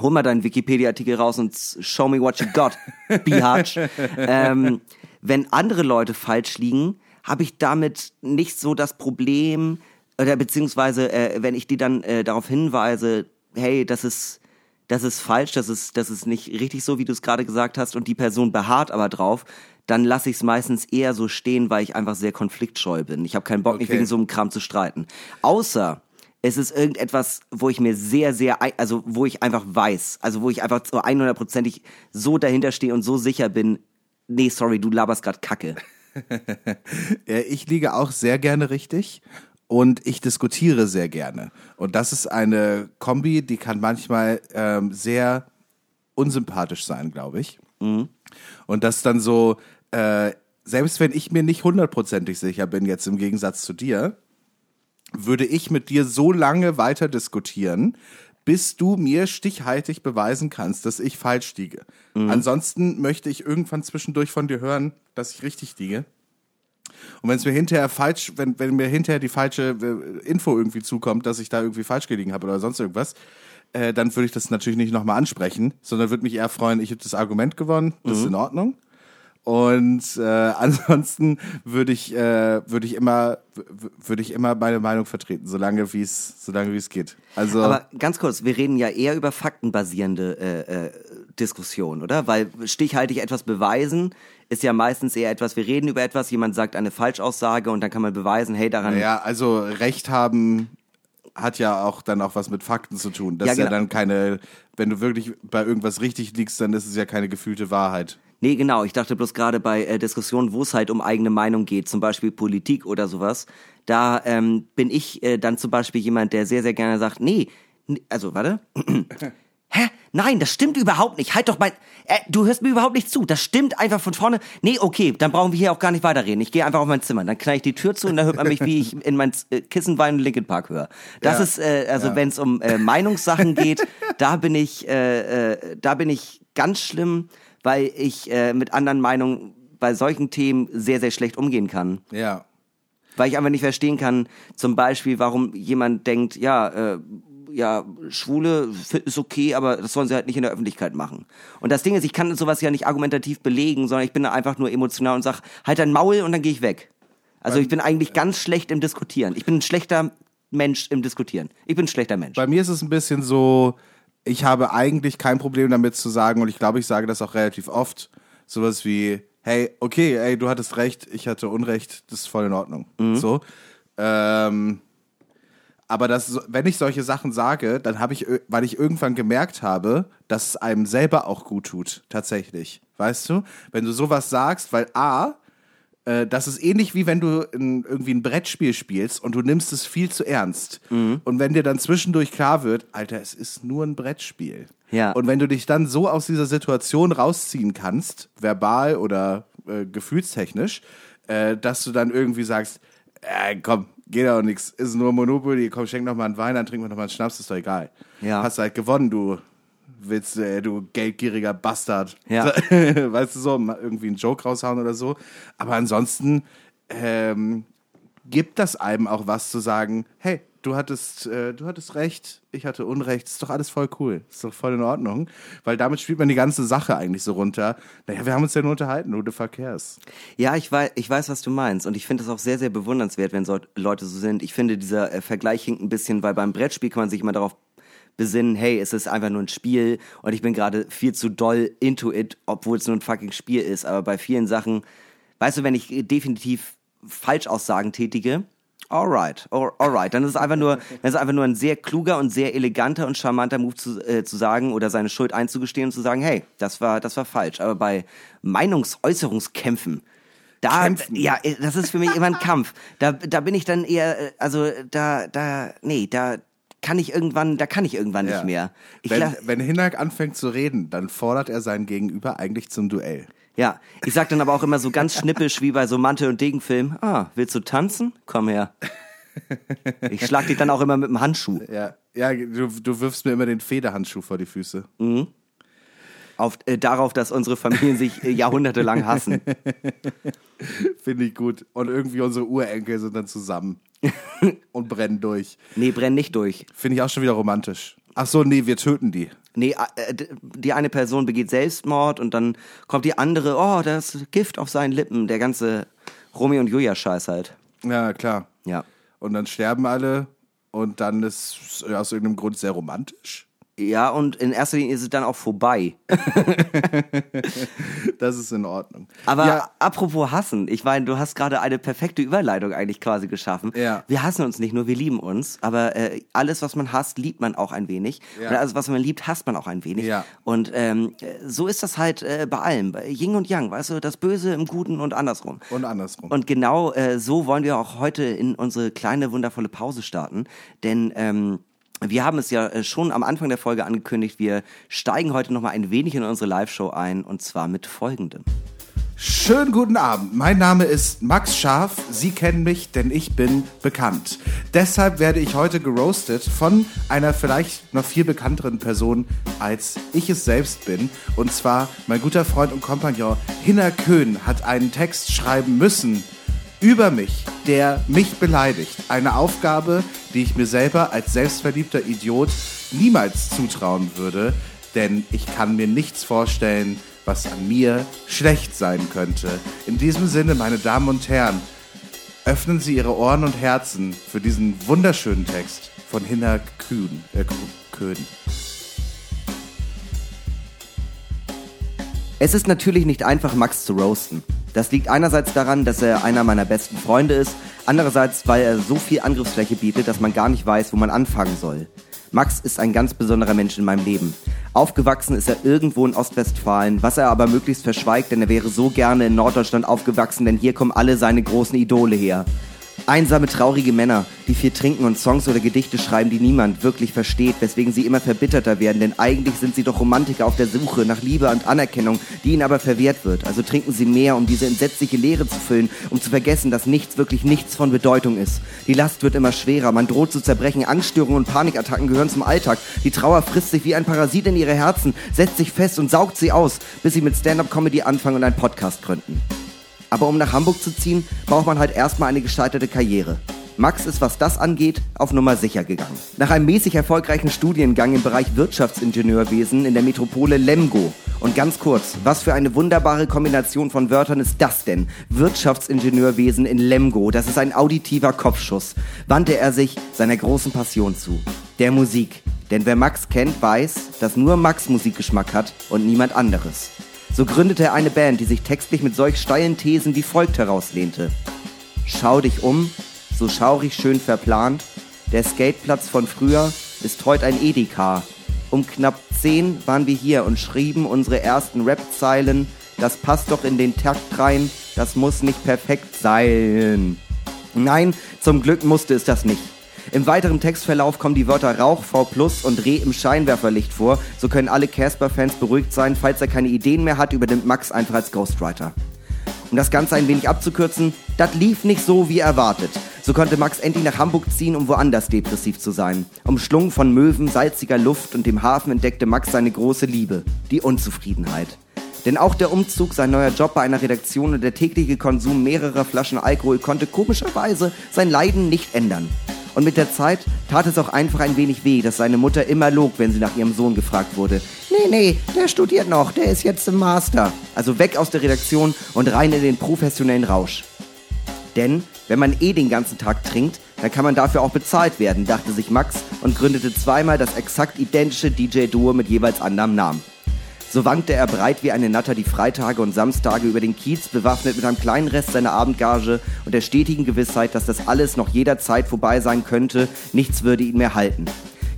[SPEAKER 2] hol mal deinen Wikipedia-Artikel raus und show me what you got, Bihatch. ähm, wenn andere Leute falsch liegen, habe ich damit nicht so das Problem, oder beziehungsweise äh, wenn ich die dann äh, darauf hinweise, hey, das ist das ist falsch, das ist, das ist nicht richtig so, wie du es gerade gesagt hast, und die Person beharrt aber drauf, dann lasse ich es meistens eher so stehen, weil ich einfach sehr konfliktscheu bin. Ich habe keinen Bock, mich
[SPEAKER 3] Okay.
[SPEAKER 2] wegen so einem Kram zu streiten. Außer es ist irgendetwas, wo ich mir sehr, sehr, also wo ich einfach weiß, also wo ich einfach so 100%ig so dahinter stehe und so sicher bin, nee, sorry, du laberst grad Kacke.
[SPEAKER 3] Ja, ich liege auch sehr gerne richtig und ich diskutiere sehr gerne. Und das ist eine Kombi, die kann manchmal ähm, sehr unsympathisch sein, glaube ich. Und das dann so, äh, selbst wenn ich mir nicht hundertprozentig sicher bin, jetzt im Gegensatz zu dir, würde ich mit dir so lange weiter diskutieren, bis du mir stichhaltig beweisen kannst, dass ich falsch liege. Ansonsten möchte ich irgendwann zwischendurch von dir hören, dass ich richtig liege. Und wenn es mir hinterher falsch, wenn, wenn mir hinterher die falsche äh, Info irgendwie zukommt, dass ich da irgendwie falsch gelegen habe oder sonst irgendwas, äh, dann würde ich das natürlich nicht nochmal ansprechen, sondern würde mich eher freuen, ich habe das Argument gewonnen, das ist in Ordnung. Und äh, ansonsten würde ich, äh, würde ich immer, würde ich immer meine Meinung vertreten, solange wie es, solange wie es geht. Also
[SPEAKER 2] Aber ganz kurz, wir reden ja eher über faktenbasierende äh, äh, Diskussionen, oder? Weil stichhaltig etwas beweisen ist ja meistens eher etwas, wir reden über etwas, jemand sagt eine Falschaussage und dann kann man beweisen, hey, daran
[SPEAKER 3] ja, also Recht haben hat ja auch dann auch was mit Fakten zu tun. Das
[SPEAKER 2] Ja,
[SPEAKER 3] ist ja
[SPEAKER 2] genau.
[SPEAKER 3] dann keine, wenn du wirklich bei irgendwas richtig liegst, dann ist es ja keine gefühlte Wahrheit.
[SPEAKER 2] Nee, genau. Ich dachte bloß gerade bei äh, Diskussionen, wo es halt um eigene Meinung geht, zum Beispiel Politik oder sowas, da ähm, bin ich äh, dann zum Beispiel jemand, der sehr, sehr gerne sagt, nee, also warte. Hä? Nein, das stimmt überhaupt nicht. Halt doch mein. Äh, du hörst mir überhaupt nicht zu. Das stimmt einfach von vorne. Nee, okay, dann brauchen wir hier auch gar nicht weiterreden. Ich gehe einfach auf mein Zimmer. Dann knall ich die Tür zu und dann hört man mich, wie ich in mein äh, Kissen weinen Linkin Park höre. Das
[SPEAKER 3] Ja.
[SPEAKER 2] ist, äh, also wenn es um äh, Meinungssachen geht, da bin ich, äh, äh, da bin ich ganz schlimm, weil ich äh, mit anderen Meinungen bei solchen Themen sehr, sehr schlecht umgehen kann.
[SPEAKER 3] Ja.
[SPEAKER 2] Weil ich einfach nicht verstehen kann, zum Beispiel, warum jemand denkt, ja, äh, ja, Schwule ist okay, aber das sollen sie halt nicht in der Öffentlichkeit machen. Und das Ding ist, ich kann sowas ja nicht argumentativ belegen, sondern ich bin da einfach nur emotional und sag, halt dein Maul und dann gehe ich weg. Also ich bin eigentlich ganz schlecht im Diskutieren. Ich bin ein schlechter Mensch im Diskutieren. Ich bin ein schlechter Mensch.
[SPEAKER 3] Bei mir ist es ein bisschen so, ich habe eigentlich kein Problem damit zu sagen, und ich glaube, ich sage das auch relativ oft, sowas wie, hey, okay, ey, du hattest recht, ich hatte Unrecht, das ist voll in Ordnung. So. Ähm, aber das, wenn ich solche Sachen sage, dann habe ich, weil ich irgendwann gemerkt habe, dass es einem selber auch gut tut, tatsächlich. Weißt du? Wenn du sowas sagst, weil A, das ist ähnlich wie wenn du in, irgendwie ein Brettspiel spielst und du nimmst es viel zu ernst. Und wenn dir dann zwischendurch klar wird, Alter, es ist nur ein Brettspiel.
[SPEAKER 2] Ja.
[SPEAKER 3] Und wenn du dich dann so aus dieser Situation rausziehen kannst, verbal oder äh, gefühlstechnisch, äh, dass du dann irgendwie sagst, äh, komm, geht doch nix, ist nur Monopoly, komm, schenk noch mal einen Wein, dann trinken wir noch mal einen Schnaps, ist doch egal.
[SPEAKER 2] Ja.
[SPEAKER 3] Hast halt gewonnen, du willst, äh, du geldgieriger Bastard.
[SPEAKER 2] Ja.
[SPEAKER 3] weißt du so, mal irgendwie einen Joke raushauen oder so. Aber ansonsten ähm, gibt das einem auch was zu sagen, hey, du hattest, äh, du hattest recht, ich hatte Unrecht, ist doch alles voll cool, ist doch voll in Ordnung. Weil damit spielt man die ganze Sache eigentlich so runter. Naja, wir haben uns ja nur unterhalten, the fuck cares?
[SPEAKER 2] Ja, ich weiß, ich weiß, was du meinst. Und ich finde es auch sehr, sehr bewundernswert, wenn so Leute so sind. Ich finde, dieser äh, Vergleich hinkt ein bisschen, weil beim Brettspiel kann man sich immer darauf besinnen, hey, es ist einfach nur ein Spiel und ich bin gerade viel zu doll into it, obwohl es nur ein fucking Spiel ist. Aber bei vielen Sachen, weißt du, wenn ich definitiv Falschaussagen tätige, alright, all- alright, dann ist es einfach nur, dann ist es einfach nur ein sehr kluger und sehr eleganter und charmanter Move zu, äh, zu sagen oder seine Schuld einzugestehen und zu sagen, hey, das war, das war falsch. Aber bei Meinungsäußerungskämpfen, da,
[SPEAKER 3] Kämpfen.
[SPEAKER 2] ja, das ist für mich immer ein Kampf. Da, da bin ich dann eher, äh, also da, da, nee, da kann ich irgendwann, da kann ich irgendwann nicht mehr. Ich
[SPEAKER 3] wenn, wenn Hinak anfängt zu reden, dann fordert er seinen Gegenüber eigentlich zum Duell.
[SPEAKER 2] ja, ich sag dann aber auch immer so ganz schnippisch wie bei so Mantel- und Degenfilm, ah, willst du tanzen? Komm her. Ich schlag dich dann auch immer mit dem Handschuh.
[SPEAKER 3] Ja, ja du, du wirfst mir immer den Federhandschuh vor die Füße.
[SPEAKER 2] Auf, äh, darauf, dass unsere Familien sich äh, jahrhundertelang hassen.
[SPEAKER 3] Finde ich gut. Und irgendwie unsere Urenkel sind dann zusammen und brennen durch.
[SPEAKER 2] Nee, brenn nicht durch.
[SPEAKER 3] Finde ich auch schon wieder romantisch. Ach so, nee, wir töten die.
[SPEAKER 2] Nee, äh, d- die eine Person begeht Selbstmord und dann kommt die andere, oh, das Gift auf seinen Lippen. Der ganze Romeo und Julia-Scheiß halt.
[SPEAKER 3] Ja, klar.
[SPEAKER 2] Ja.
[SPEAKER 3] Und dann sterben alle und dann ist es aus irgendeinem Grund sehr romantisch.
[SPEAKER 2] Ja, und in erster Linie ist es dann auch vorbei.
[SPEAKER 3] Das ist in Ordnung.
[SPEAKER 2] Aber
[SPEAKER 3] ja,
[SPEAKER 2] apropos hassen, ich meine, du hast gerade eine perfekte Überleitung eigentlich quasi geschaffen.
[SPEAKER 3] Ja.
[SPEAKER 2] Wir hassen uns nicht nur, wir lieben uns, aber äh, alles, was man hasst, liebt man auch ein wenig.
[SPEAKER 3] Ja.
[SPEAKER 2] Und alles, was man liebt, hasst man auch ein wenig.
[SPEAKER 3] Ja.
[SPEAKER 2] Und ähm, so ist das halt äh, bei allem, bei Yin und Yang, weißt du, das Böse im Guten und andersrum.
[SPEAKER 3] und andersrum.
[SPEAKER 2] Und genau äh, so wollen wir auch heute in unsere kleine, wundervolle Pause starten. Denn ähm, wir haben es ja äh, schon am Anfang der Folge angekündigt, wir steigen heute nochmal ein wenig in unsere Live-Show ein und zwar mit folgendem.
[SPEAKER 3] Schönen guten Abend. Mein Name ist Max Scharf. Sie kennen mich, denn ich bin bekannt. Deshalb werde ich heute geroastet von einer vielleicht noch viel bekannteren Person, als ich es selbst bin. Und zwar mein guter Freund und Kompagnon Hinner Köhn hat einen Text schreiben müssen über mich, der mich beleidigt. Eine Aufgabe, die ich mir selber als selbstverliebter Idiot niemals zutrauen würde, denn ich kann mir nichts vorstellen, was an mir schlecht sein könnte. In diesem Sinne, meine Damen und Herren, öffnen Sie Ihre Ohren und Herzen für diesen wunderschönen Text von Hinner Kühn. Äh, Köhn.
[SPEAKER 2] Es ist natürlich nicht einfach, Max zu roasten. Das liegt einerseits daran, dass er einer meiner besten Freunde ist, andererseits, weil er so viel Angriffsfläche bietet, dass man gar nicht weiß, wo man anfangen soll. Max ist ein ganz besonderer Mensch in meinem Leben. Aufgewachsen ist er irgendwo in Ostwestfalen, was er aber möglichst verschweigt, denn er wäre so gerne in Norddeutschland aufgewachsen, denn hier kommen alle seine großen Idole her. Einsame, traurige Männer, die viel trinken und Songs oder Gedichte schreiben, die niemand wirklich versteht, weswegen sie immer verbitterter werden, denn eigentlich sind sie doch Romantiker auf der Suche nach Liebe und Anerkennung, die ihnen aber verwehrt wird. Also trinken sie mehr, um diese entsetzliche Leere zu füllen, um zu vergessen, dass nichts, wirklich nichts von Bedeutung ist. Die Last wird immer schwerer, man droht zu zerbrechen, Angststörungen und Panikattacken gehören zum Alltag. Die Trauer frisst sich wie ein Parasit in ihre Herzen, setzt sich fest und saugt sie aus, bis sie mit Stand-up-Comedy anfangen und einen Podcast gründen. Aber um nach Hamburg zu ziehen, braucht man halt erstmal eine gescheiterte Karriere. Max ist, was das angeht, auf Nummer sicher gegangen. Nach einem mäßig erfolgreichen Studiengang im Bereich Wirtschaftsingenieurwesen in der Metropole Lemgo. Und ganz kurz, was für eine wunderbare Kombination von Wörtern ist das denn? Wirtschaftsingenieurwesen in Lemgo, das ist ein auditiver Kopfschuss. Wandte er sich seiner großen Passion zu, der Musik. Denn wer Max kennt, weiß, dass nur Max Musikgeschmack hat und niemand anderes. So gründete er eine Band, die sich textlich mit solch steilen Thesen wie folgt herauslehnte. Schau dich um, so schaurig schön verplant. Der Skateplatz von früher ist heute ein Edeka. Um knapp zehn waren wir hier und schrieben unsere ersten Rap-Zeilen. Das passt doch in den Takt rein, das muss nicht perfekt sein. Nein, zum Glück musste es das nicht. Im weiteren Textverlauf kommen die Wörter Rauch, V plus und Reh im Scheinwerferlicht vor. So können alle Casper-Fans beruhigt sein. Falls er keine Ideen mehr hat, übernimmt Max einfach als Ghostwriter. Um das Ganze ein wenig abzukürzen, das lief nicht so wie erwartet. So konnte Max endlich nach Hamburg ziehen, um woanders depressiv zu sein. Umschlungen von Möwen, salziger Luft und dem Hafen entdeckte Max seine große Liebe, die Unzufriedenheit. Denn auch der Umzug, sein neuer Job bei einer Redaktion und der tägliche Konsum mehrerer Flaschen Alkohol konnte komischerweise sein Leiden nicht ändern. Und mit der Zeit tat es auch einfach ein wenig weh, dass seine Mutter immer log, wenn sie nach ihrem Sohn gefragt wurde. Nee, nee, der studiert noch, der ist jetzt im Master. Also weg aus der Redaktion und rein in den professionellen Rausch. Denn wenn man eh den ganzen Tag trinkt, dann kann man dafür auch bezahlt werden, dachte sich Max und gründete zweimal das exakt identische DJ-Duo mit jeweils anderem Namen. So wankte er breit wie eine Natter die Freitage und Samstage über den Kiez, bewaffnet mit einem kleinen Rest seiner Abendgage und der stetigen Gewissheit, dass das alles noch jederzeit vorbei sein könnte, nichts würde ihn mehr halten.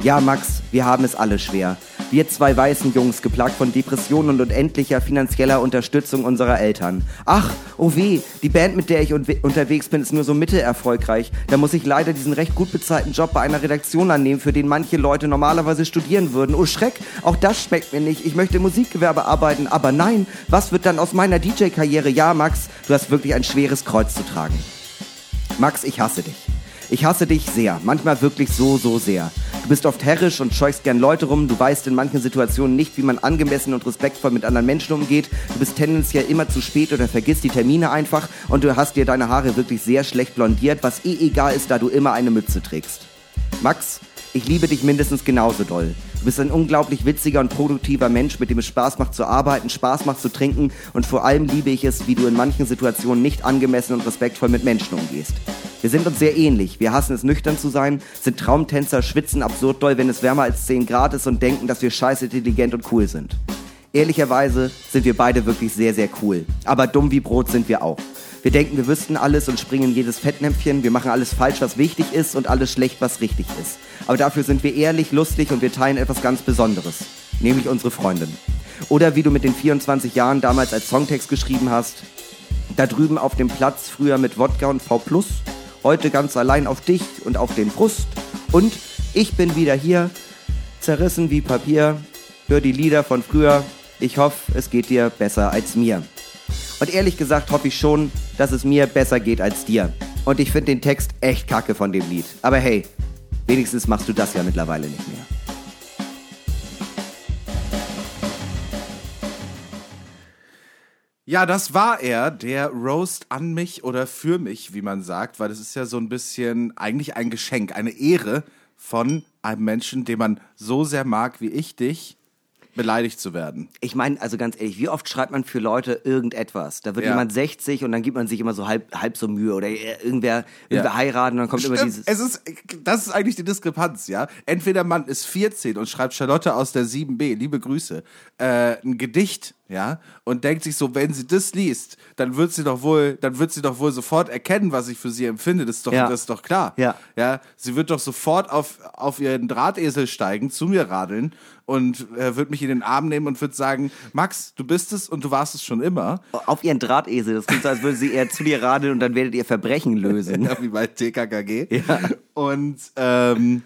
[SPEAKER 2] Ja, Max, wir haben es alle schwer. Wir zwei weißen Jungs, geplagt von Depressionen und unendlicher finanzieller Unterstützung unserer Eltern. Ach, oh weh, die Band, mit der ich un unterwegs bin, ist nur so mittelerfolgreich. Da muss ich leider diesen recht gut bezahlten Job bei einer Redaktion annehmen, für den manche Leute normalerweise studieren würden. Oh Schreck, auch das schmeckt mir nicht. Ich möchte im Musikgewerbe arbeiten, aber nein, was wird dann aus meiner DJ-Karriere? Ja, Max, du hast wirklich ein schweres Kreuz zu tragen. Max, ich hasse dich. Ich hasse dich sehr, manchmal wirklich so, so sehr. Du bist oft herrisch und scheuchst gern Leute rum, du weißt in manchen Situationen nicht, wie man angemessen und respektvoll mit anderen Menschen umgeht, du bist tendenziell immer zu spät oder vergisst die Termine einfach und du hast dir deine Haare wirklich sehr schlecht blondiert, was eh egal ist, da du immer eine Mütze trägst. Max, ich liebe dich mindestens genauso doll. Du bist ein unglaublich witziger und produktiver Mensch, mit dem es Spaß macht zu arbeiten, Spaß macht zu trinken und vor allem liebe ich es, wie du in manchen Situationen nicht angemessen und respektvoll mit Menschen umgehst. Wir sind uns sehr ähnlich. Wir hassen es, nüchtern zu sein, sind Traumtänzer, schwitzen absurd doll, wenn es wärmer als 10 Grad ist und denken, dass wir scheiße intelligent und cool sind. Ehrlicherweise sind wir beide wirklich sehr, sehr cool. Aber dumm wie Brot sind wir auch. Wir denken, wir wüssten alles und springen in jedes Fettnäpfchen. Wir machen alles falsch, was wichtig ist und alles schlecht, was richtig ist. Aber dafür sind wir ehrlich, lustig und wir teilen etwas ganz Besonderes. Nämlich unsere Freundin. Oder wie du mit den 24 Jahren damals als Songtext geschrieben hast. Da drüben auf dem Platz, früher mit Wodka und V+, heute ganz allein auf dich und auf den Brust. Und ich bin wieder hier, zerrissen wie Papier, hör die Lieder von früher. Ich hoffe, es geht dir besser als mir. Und ehrlich gesagt hoffe ich schon, dass es mir besser geht als dir. Und ich finde den Text echt kacke von dem Lied. Aber hey, wenigstens machst du das ja mittlerweile nicht mehr.
[SPEAKER 3] Ja, das war er, der Roast an mich oder für mich, wie man sagt, weil das ist ja so ein bisschen eigentlich ein Geschenk, eine Ehre von einem Menschen, den man so sehr mag wie ich dich, beleidigt zu werden.
[SPEAKER 2] Ich meine, also ganz ehrlich, wie oft schreibt man für Leute irgendetwas? Da wird
[SPEAKER 3] Ja.
[SPEAKER 2] jemand 60 und dann gibt man sich immer so halb, halb so Mühe oder irgendwer, irgendwer
[SPEAKER 3] Ja.
[SPEAKER 2] heiraten und dann kommt immer
[SPEAKER 3] Stimmt,
[SPEAKER 2] dieses.
[SPEAKER 3] es ist, das ist eigentlich die Diskrepanz, ja. Entweder man ist 14 und schreibt Charlotte aus der 7b, liebe Grüße, äh, ein Gedicht, ja, und denkt sich so, wenn sie das liest, dann wird sie doch wohl, dann wird sie doch wohl sofort erkennen, was ich für sie empfinde. Das ist doch,
[SPEAKER 2] Ja.
[SPEAKER 3] das ist doch klar.
[SPEAKER 2] Ja.
[SPEAKER 3] ja. Sie wird doch sofort auf, auf ihren Drahtesel steigen, zu mir radeln und äh, wird mich in den Arm nehmen und wird sagen, Max, du bist es und du warst es schon immer.
[SPEAKER 2] Auf ihren Drahtesel. Das klingt so, als würde sie eher zu dir radeln und dann werdet ihr Verbrechen lösen.
[SPEAKER 3] Ja, wie bei TKKG. Und, ähm,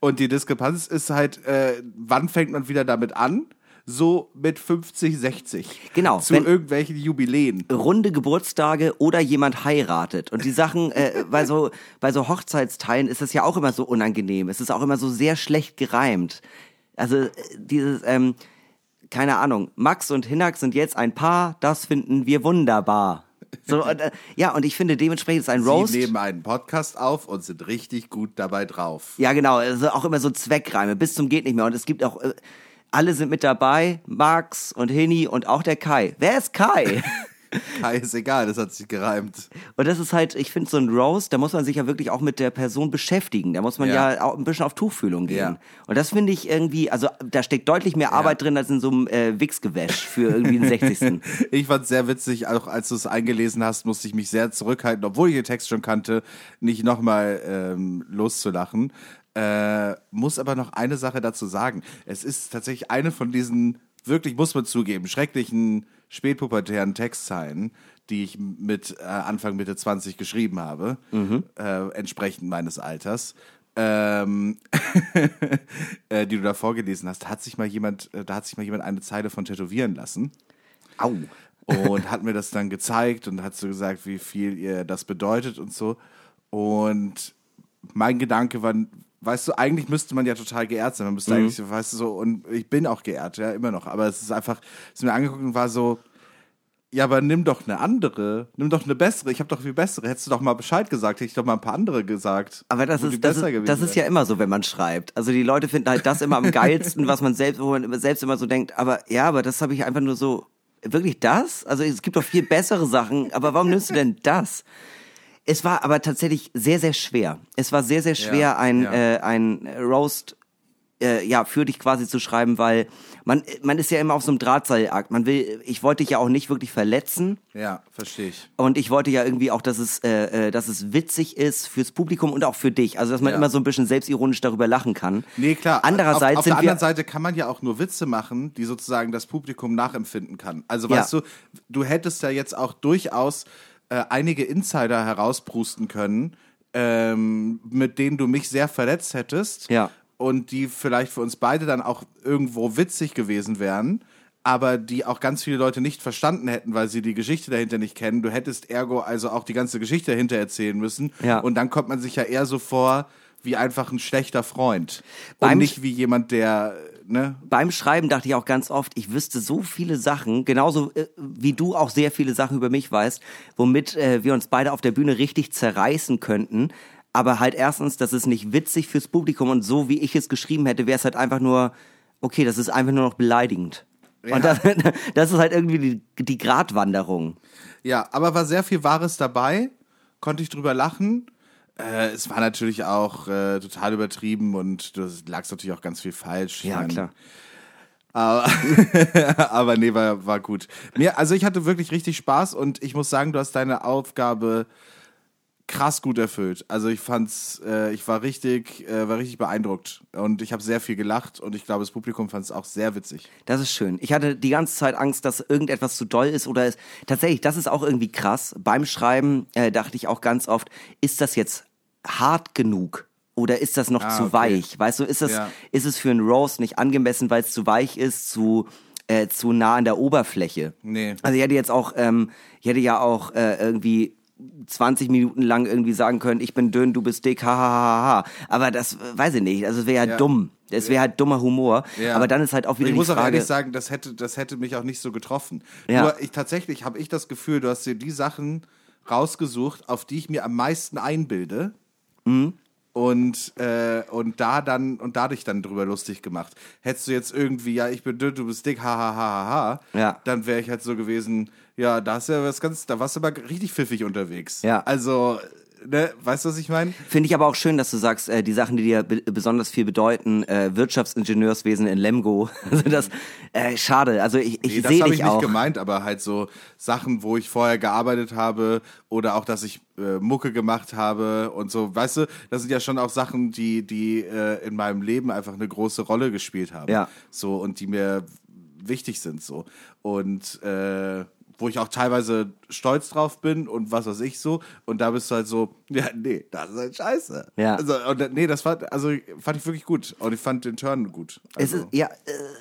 [SPEAKER 3] und die Diskrepanz ist halt, äh, wann fängt man wieder damit an? So mit 50, 60.
[SPEAKER 2] Genau,
[SPEAKER 3] Zu
[SPEAKER 2] wenn-
[SPEAKER 3] irgendwelchen Jubiläen.
[SPEAKER 2] runde Geburtstage oder jemand heiratet. Und die Sachen, äh, bei, so, bei so Hochzeitsteilen ist es ja auch immer so unangenehm. Es ist auch immer so sehr schlecht gereimt. Also äh, dieses, ähm, keine Ahnung, Max und Hinak sind jetzt ein Paar, das finden wir wunderbar. So, und, äh, ja, und ich finde dementsprechend ist ein Roast.
[SPEAKER 3] Sie nehmen einen Podcast auf und sind richtig gut dabei drauf.
[SPEAKER 2] Ja, genau. Also auch immer so Zweckreime bis zum geht nicht mehr. Und es gibt auch, äh, alle sind mit dabei, Max und Hini und auch der Kai. Wer ist Kai?
[SPEAKER 3] Kai ist egal, das hat sich gereimt.
[SPEAKER 2] Und das ist halt, ich finde so ein Roast, da muss man sich ja wirklich auch mit der Person beschäftigen. Da muss man ja,
[SPEAKER 3] Ja.
[SPEAKER 2] auch ein bisschen auf Tuchfühlung gehen.
[SPEAKER 3] Ja.
[SPEAKER 2] Und das finde ich irgendwie, also da steckt deutlich mehr Arbeit drin als in so einem äh, Wichsgewäsch für irgendwie den 60.
[SPEAKER 3] Ich fand es sehr witzig, auch als du es eingelesen hast, musste ich mich sehr zurückhalten, obwohl ich den Text schon kannte, nicht nochmal ähm, loszulachen. Äh, muss aber noch eine Sache dazu sagen. Es ist tatsächlich eine von diesen, wirklich muss man zugeben, schrecklichen spätpubertären Textzeilen, die ich mit äh, Anfang, Mitte 20 geschrieben habe, äh, entsprechend meines Alters. Ähm, äh, die du da vorgelesen hast, da hat sich mal jemand, äh, da hat sich mal jemand eine Zeile von tätowieren lassen
[SPEAKER 2] Au.
[SPEAKER 3] und hat mir das dann gezeigt und hat so gesagt, wie viel ihr das bedeutet und so. Und mein Gedanke war, weißt du, eigentlich müsste man ja total geehrt sein. Man müsste eigentlich, so, weißt du, so, und ich bin auch geehrt, ja, immer noch. Aber es ist einfach, es ist mir angeguckt und war so, ja, aber nimm doch eine andere, nimm doch eine bessere. Ich habe doch viel bessere. Hättest du doch mal Bescheid gesagt, hätte ich doch mal ein paar andere gesagt.
[SPEAKER 2] Aber das ist, das, ist, das ist ja immer so, wenn man schreibt. Also die Leute finden halt das immer am geilsten, was man selbst, wo man selbst immer so denkt, aber ja, aber das habe ich einfach nur so, wirklich das? Also es gibt doch viel bessere Sachen, aber warum nimmst du denn das? Es war aber tatsächlich sehr, sehr schwer. Es war sehr, sehr schwer,
[SPEAKER 3] Ja,
[SPEAKER 2] ein,
[SPEAKER 3] ja.
[SPEAKER 2] Äh, ein Roast äh, ja, für dich quasi zu schreiben, weil man, man ist ja immer auf so einem Drahtseilakt. Man will, ich wollte dich ja auch nicht wirklich verletzen.
[SPEAKER 3] Ja, verstehe ich.
[SPEAKER 2] Und ich wollte ja irgendwie auch, dass es, äh, äh, dass es witzig ist fürs Publikum und auch für dich. Also, dass man
[SPEAKER 3] Ja.
[SPEAKER 2] immer so ein bisschen selbstironisch darüber lachen kann.
[SPEAKER 3] Nee, klar.
[SPEAKER 2] Andererseits
[SPEAKER 3] auf, auf der anderen Seite kann man ja auch nur Witze machen, die sozusagen das Publikum nachempfinden kann. Also
[SPEAKER 2] Ja.
[SPEAKER 3] weißt du, du hättest ja jetzt auch durchaus äh, einige Insider herausbrusten können, ähm, mit denen du mich sehr verletzt hättest.
[SPEAKER 2] Ja.
[SPEAKER 3] Und die vielleicht für uns beide dann auch irgendwo witzig gewesen wären. Aber die auch ganz viele Leute nicht verstanden hätten, weil sie die Geschichte dahinter nicht kennen. Du hättest ergo also auch die ganze Geschichte dahinter erzählen müssen.
[SPEAKER 2] Ja.
[SPEAKER 3] Und dann kommt man sich ja eher so vor wie einfach ein schlechter Freund.
[SPEAKER 2] Beim
[SPEAKER 3] und nicht wie jemand, der, ne?
[SPEAKER 2] beim Schreiben dachte ich auch ganz oft, ich wüsste so viele Sachen, genauso äh, wie du auch sehr viele Sachen über mich weißt, womit äh, wir uns beide auf der Bühne richtig zerreißen könnten. Aber halt erstens, das ist nicht witzig fürs Publikum und so wie ich es geschrieben hätte, wäre es halt einfach nur, okay, das ist einfach nur noch beleidigend. Und das, das ist halt irgendwie die, die Gratwanderung.
[SPEAKER 3] Ja, aber war sehr viel Wahres dabei, konnte ich drüber lachen. Äh, es war natürlich auch äh, total übertrieben und du lagst natürlich auch ganz viel falsch.
[SPEAKER 2] Ja, klar.
[SPEAKER 3] Aber, aber nee, war, war gut. Mir, also ich hatte wirklich richtig Spaß und ich muss sagen, du hast deine Aufgabe krass gut erfüllt. Also ich fand's, äh, ich war richtig, äh, war richtig beeindruckt und ich habe sehr viel gelacht und ich glaube, das Publikum fand es auch sehr witzig.
[SPEAKER 2] Das ist schön. Ich hatte die ganze Zeit Angst, dass irgendetwas zu doll ist oder es, tatsächlich, das ist auch irgendwie krass. Beim Schreiben äh, dachte ich auch ganz oft, ist das jetzt hart genug? Oder ist das noch
[SPEAKER 3] Ah,
[SPEAKER 2] zu
[SPEAKER 3] okay.
[SPEAKER 2] weich? Weißt du, ist das,
[SPEAKER 3] Ja.
[SPEAKER 2] ist es für einen Roast nicht angemessen, weil es zu weich ist, zu, äh, zu nah an der Oberfläche?
[SPEAKER 3] Nee.
[SPEAKER 2] Also ich hätte jetzt auch, ähm, ich hätte ja auch äh, irgendwie 20 Minuten lang irgendwie sagen können, ich bin dünn, du bist dick, ha, ha, ha, ha. Aber das äh, weiß ich nicht. Also es wäre halt
[SPEAKER 3] Ja.
[SPEAKER 2] dumm. Es wäre halt dummer Humor.
[SPEAKER 3] Ja.
[SPEAKER 2] Aber dann ist halt auch wieder
[SPEAKER 3] ich
[SPEAKER 2] die
[SPEAKER 3] muss auch
[SPEAKER 2] Frage.
[SPEAKER 3] ehrlich sagen, das hätte, das hätte mich auch nicht so getroffen.
[SPEAKER 2] Ja.
[SPEAKER 3] Nur ich tatsächlich habe ich das Gefühl, du hast dir die Sachen rausgesucht, auf die ich mir am meisten einbilde.
[SPEAKER 2] Mhm.
[SPEAKER 3] Und, äh, und da dann und dadurch dann drüber lustig gemacht. Hättest du jetzt irgendwie, ja, ich bin dünn, du bist dick, ha ha ha ha ha,
[SPEAKER 2] Ja.
[SPEAKER 3] dann wäre ich halt so gewesen, ja, da hast du ja was ganz, da warst du aber richtig pfiffig unterwegs.
[SPEAKER 2] Ja.
[SPEAKER 3] Also, ne, weißt du, was ich meine?
[SPEAKER 2] Finde ich aber auch schön, dass du sagst, äh, die Sachen, die dir be besonders viel bedeuten, äh, Wirtschaftsingenieurswesen in Lemgo. Also das, äh, schade. Also ich, ich
[SPEAKER 3] Nee, das
[SPEAKER 2] sehe
[SPEAKER 3] habe ich
[SPEAKER 2] dich
[SPEAKER 3] nicht
[SPEAKER 2] auch.
[SPEAKER 3] gemeint, aber halt so Sachen, wo ich vorher gearbeitet habe oder auch, dass ich äh, Mucke gemacht habe und so, weißt du, das sind ja schon auch Sachen, die, die äh, in meinem Leben einfach eine große Rolle gespielt haben.
[SPEAKER 2] Ja.
[SPEAKER 3] So und die mir wichtig sind so. Und äh, wo ich auch teilweise stolz drauf bin und was weiß ich so. Und da bist du halt so, ja, nee, das ist halt scheiße.
[SPEAKER 2] Ja.
[SPEAKER 3] Also, und, nee, das war, also fand ich wirklich gut. Und ich fand den Turn gut.
[SPEAKER 2] Es
[SPEAKER 3] Also,
[SPEAKER 2] ist, ja,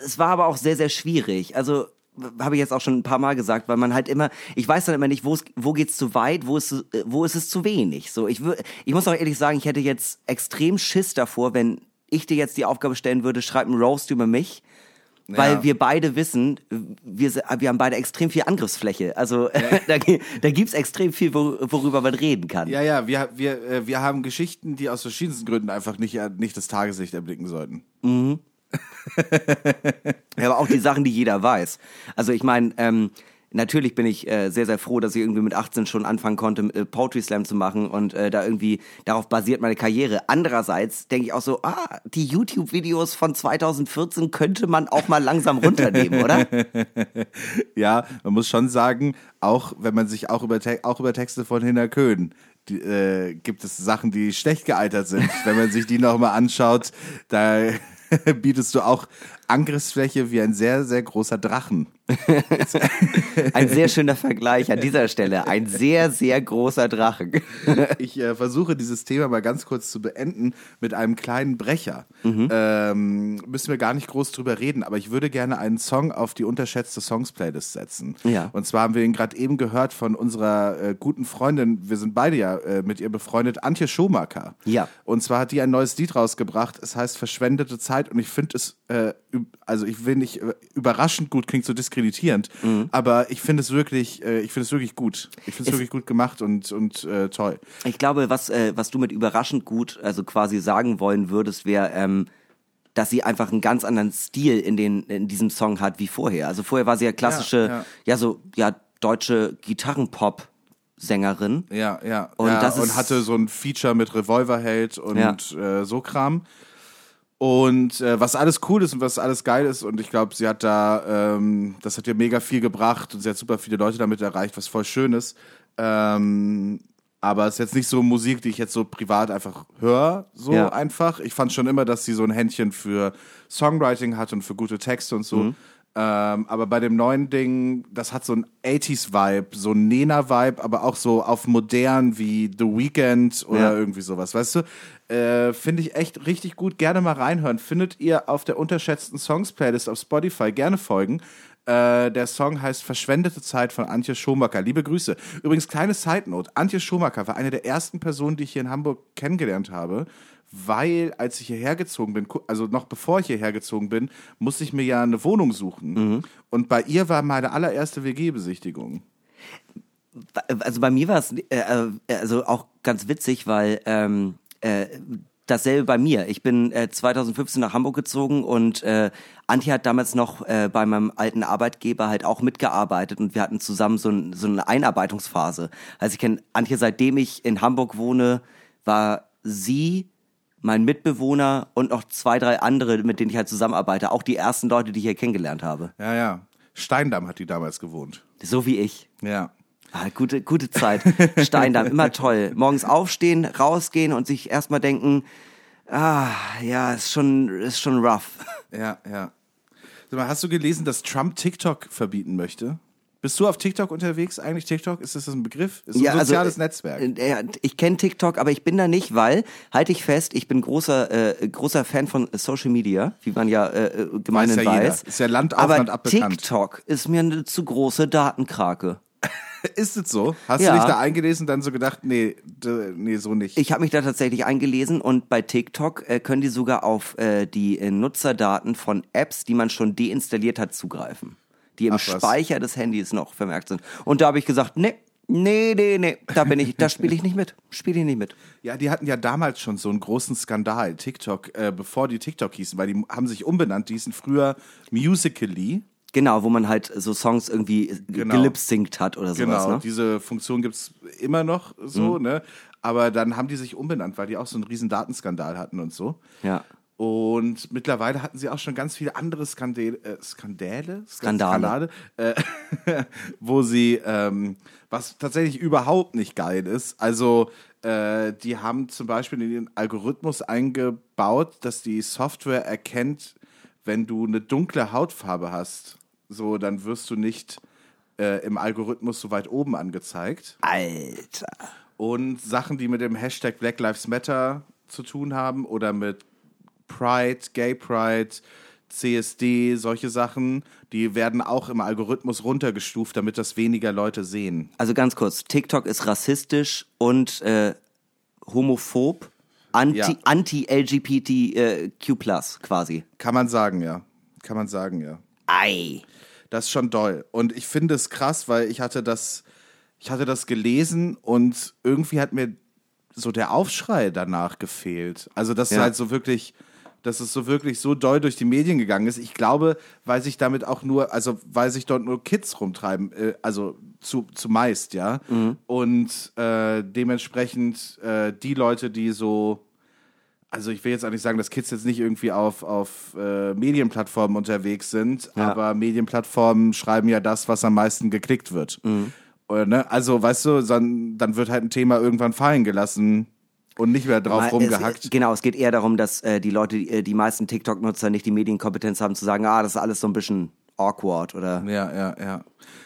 [SPEAKER 2] es war aber auch sehr, sehr schwierig. Also habe ich jetzt auch schon ein paar Mal gesagt, weil man halt immer, ich weiß dann immer nicht, wo es, wo geht's zu weit, wo ist, es- wo ist es zu wenig. So, ich wür, ich muss auch ehrlich sagen, ich hätte jetzt extrem Schiss davor, wenn ich dir jetzt die Aufgabe stellen würde, schreib einen Roast über mich. Weil
[SPEAKER 3] Ja.
[SPEAKER 2] wir beide wissen, wir, wir haben beide extrem viel Angriffsfläche. Also da, gi- da gibt's extrem viel, wo, worüber man reden kann.
[SPEAKER 3] Ja, ja, wir, wir, äh, wir haben Geschichten, die aus verschiedensten Gründen einfach nicht, äh, nicht das Tageslicht erblicken sollten.
[SPEAKER 2] Ja, aber auch die Sachen, die jeder weiß. Also ich meine, ähm, natürlich bin ich äh, sehr, sehr froh, dass ich irgendwie mit 18 schon anfangen konnte, äh, Poetry Slam zu machen und äh, da irgendwie, darauf basiert meine Karriere. Andererseits denke ich auch so, ah, die YouTube-Videos von 2014 könnte man auch mal langsam runternehmen, oder?
[SPEAKER 3] Ja, man muss schon sagen, auch wenn man sich auch über, auch über Texte von Hinner Köhn die, äh, gibt es Sachen, die schlecht gealtert sind. wenn man sich die nochmal anschaut, da bietest du auch Angriffsfläche wie ein sehr, sehr großer Drachen.
[SPEAKER 2] Ein sehr schöner Vergleich an dieser Stelle. Ein sehr, sehr großer Drachen.
[SPEAKER 3] Ich äh, versuche dieses Thema mal ganz kurz zu beenden mit einem kleinen Brecher. Ähm, müssen wir gar nicht groß drüber reden, aber ich würde gerne einen Song auf die unterschätzte Songs-Playlist setzen.
[SPEAKER 2] Ja.
[SPEAKER 3] Und zwar haben wir ihn gerade eben gehört von unserer äh, guten Freundin, wir sind beide ja äh, mit ihr befreundet, Antje Schomaker.
[SPEAKER 2] Ja.
[SPEAKER 3] Und zwar hat die ein neues Lied rausgebracht, es heißt Verschwendete Zeit und ich finde es, äh, also ich will nicht, äh, überraschend gut klingt so diskreditierend, aber ich finde es wirklich, äh, ich finde es wirklich gut. Ich finde es wirklich gut gemacht und, und äh, toll.
[SPEAKER 2] Ich glaube, was, äh, was du mit überraschend gut, also quasi sagen wollen würdest, wäre, ähm, dass sie einfach einen ganz anderen Stil in, den, in diesem Song hat wie vorher. Also vorher war sie ja klassische, ja,
[SPEAKER 3] Ja, ja.
[SPEAKER 2] so, ja, deutsche Gitarrenpop-Sängerin.
[SPEAKER 3] Ja, ja.
[SPEAKER 2] Und
[SPEAKER 3] ja, und hatte so ein Feature mit Revolverheld und
[SPEAKER 2] Ja.
[SPEAKER 3] äh, so Kram. Und äh, was alles cool ist und was alles geil ist, und ich glaube, sie hat da, ähm, das hat ihr mega viel gebracht und sie hat super viele Leute damit erreicht, was voll schön ist. Ähm, aber es ist jetzt nicht so Musik, die ich jetzt so privat einfach höre, so
[SPEAKER 2] Ja.
[SPEAKER 3] einfach. Ich fand schon immer, dass sie so ein Händchen für Songwriting hat und für gute Texte und so. Ähm, aber bei dem neuen Ding, das hat so ein 80s-Vibe, so ein Nena-Vibe, aber auch so auf modern wie The Weeknd oder
[SPEAKER 2] Ja.
[SPEAKER 3] irgendwie sowas, weißt du? Äh, Finde ich echt richtig gut. Gerne mal reinhören. Findet ihr auf der unterschätzten Songs-Playlist auf Spotify. Gerne folgen. Äh, der Song heißt Verschwendete Zeit von Antje Schomacker. Liebe Grüße. Übrigens, kleine Side-Note. Antje Schomacker war eine der ersten Personen, die ich hier in Hamburg kennengelernt habe, weil als ich hierher gezogen bin, also noch bevor ich hierher gezogen bin, musste ich mir ja eine Wohnung suchen. Und bei ihr war meine allererste WG-Besichtigung.
[SPEAKER 2] Also bei mir war es äh, äh, also auch ganz witzig, weil ähm, äh, dasselbe bei mir. Ich bin äh, 2015 nach Hamburg gezogen und äh, Antje hat damals noch äh, bei meinem alten Arbeitgeber halt auch mitgearbeitet und wir hatten zusammen so, ein, so eine Einarbeitungsphase. Also ich kenne Antje seitdem ich in Hamburg wohne, war sie, mein Mitbewohner und noch zwei, drei andere, mit denen ich halt zusammenarbeite. Auch die ersten Leute, die ich hier kennengelernt habe.
[SPEAKER 3] Ja, ja. Steindamm hat die damals gewohnt.
[SPEAKER 2] So wie ich.
[SPEAKER 3] Ja.
[SPEAKER 2] Ah, gute, gute Zeit. Steindamm, immer toll. Morgens aufstehen, rausgehen und sich erstmal denken, ah, ja, ist schon, ist schon rough.
[SPEAKER 3] Ja, ja. Sag mal, hast du gelesen, dass Trump TikTok verbieten möchte? Bist du auf TikTok unterwegs eigentlich? TikTok, ist das ein Begriff? Ist ein soziales
[SPEAKER 2] äh,
[SPEAKER 3] Netzwerk.
[SPEAKER 2] äh, Ich kenne TikTok, aber ich bin da nicht, weil, halte ich fest, ich bin großer, äh, großer Fan von Social Media, wie man ja äh, äh, gemeinhin
[SPEAKER 3] Weiß ja
[SPEAKER 2] weiß.
[SPEAKER 3] Ist ja Land auf,
[SPEAKER 2] aber
[SPEAKER 3] Land ab bekannt.
[SPEAKER 2] TikTok ist mir eine zu große Datenkrake.
[SPEAKER 3] Ist es so? Hast
[SPEAKER 2] Ja.
[SPEAKER 3] du dich da eingelesen und dann so gedacht, nee, nee, so nicht.
[SPEAKER 2] Ich habe mich da tatsächlich eingelesen und bei TikTok äh, können die sogar auf äh, die äh, Nutzerdaten von Apps, die man schon deinstalliert hat, zugreifen. Die im
[SPEAKER 3] Ach.
[SPEAKER 2] Speicher des Handys noch vermerkt sind. Und da habe ich gesagt, nee, nee, nee, nee, da bin ich, da spiele ich nicht mit. Spiele ich nicht mit.
[SPEAKER 3] Ja, die hatten ja damals schon so einen großen Skandal, TikTok, äh, bevor die TikTok hießen, weil die haben sich umbenannt, die hießen früher Musically.
[SPEAKER 2] Genau, wo man halt so Songs irgendwie
[SPEAKER 3] Genau.
[SPEAKER 2] gelipsingt hat oder sowas.
[SPEAKER 3] Genau,
[SPEAKER 2] ne?
[SPEAKER 3] diese Funktion gibt's immer noch so, ne? Aber dann haben die sich umbenannt, weil die auch so einen riesen Datenskandal hatten und so.
[SPEAKER 2] Ja.
[SPEAKER 3] Und mittlerweile hatten sie auch schon ganz viele andere Skandale, äh, Skandale?
[SPEAKER 2] Skandale.
[SPEAKER 3] Äh, wo sie, ähm, was tatsächlich überhaupt nicht geil ist. Also, äh, die haben zum Beispiel in den Algorithmus eingebaut, dass die Software erkennt, wenn du eine dunkle Hautfarbe hast, so, dann wirst du nicht äh, im Algorithmus so weit oben angezeigt
[SPEAKER 2] Alter.
[SPEAKER 3] und Sachen, die mit dem Hashtag Black Lives Matter zu tun haben oder mit Pride, Gay Pride, CSD, solche Sachen, die werden auch im Algorithmus runtergestuft, damit das weniger Leute sehen.
[SPEAKER 2] Also ganz kurz, TikTok ist rassistisch und äh, homophob, anti,
[SPEAKER 3] Ja.
[SPEAKER 2] anti-LGBTQ+, quasi.
[SPEAKER 3] Kann man sagen, ja. Kann man sagen, ja.
[SPEAKER 2] Ei.
[SPEAKER 3] Das ist schon doll. Und ich finde es krass, weil ich hatte das, ich hatte das gelesen und irgendwie hat mir so der Aufschrei danach gefehlt. Also, dass
[SPEAKER 2] Ja.
[SPEAKER 3] halt so wirklich, dass es so wirklich so doll durch die Medien gegangen ist. Ich glaube, weil sich damit auch nur, also weil sich dort nur Kids rumtreiben, äh, also zu, zumeist, ja. Und äh, dementsprechend äh, die Leute, die so also ich will jetzt auch nicht sagen, dass Kids jetzt nicht irgendwie auf, auf äh, Medienplattformen unterwegs sind,
[SPEAKER 2] Ja.
[SPEAKER 3] aber Medienplattformen schreiben ja das, was am meisten geklickt wird. Oder, ne? Also, weißt du, dann, dann wird halt ein Thema irgendwann fallen gelassen und nicht mehr drauf rumgehackt.
[SPEAKER 2] Es, genau, es geht eher darum, dass äh, die Leute, die, äh, die meisten TikTok-Nutzer nicht die Medienkompetenz haben, zu sagen, ah, das ist alles so ein bisschen awkward oder.
[SPEAKER 3] Ja, ja, ja.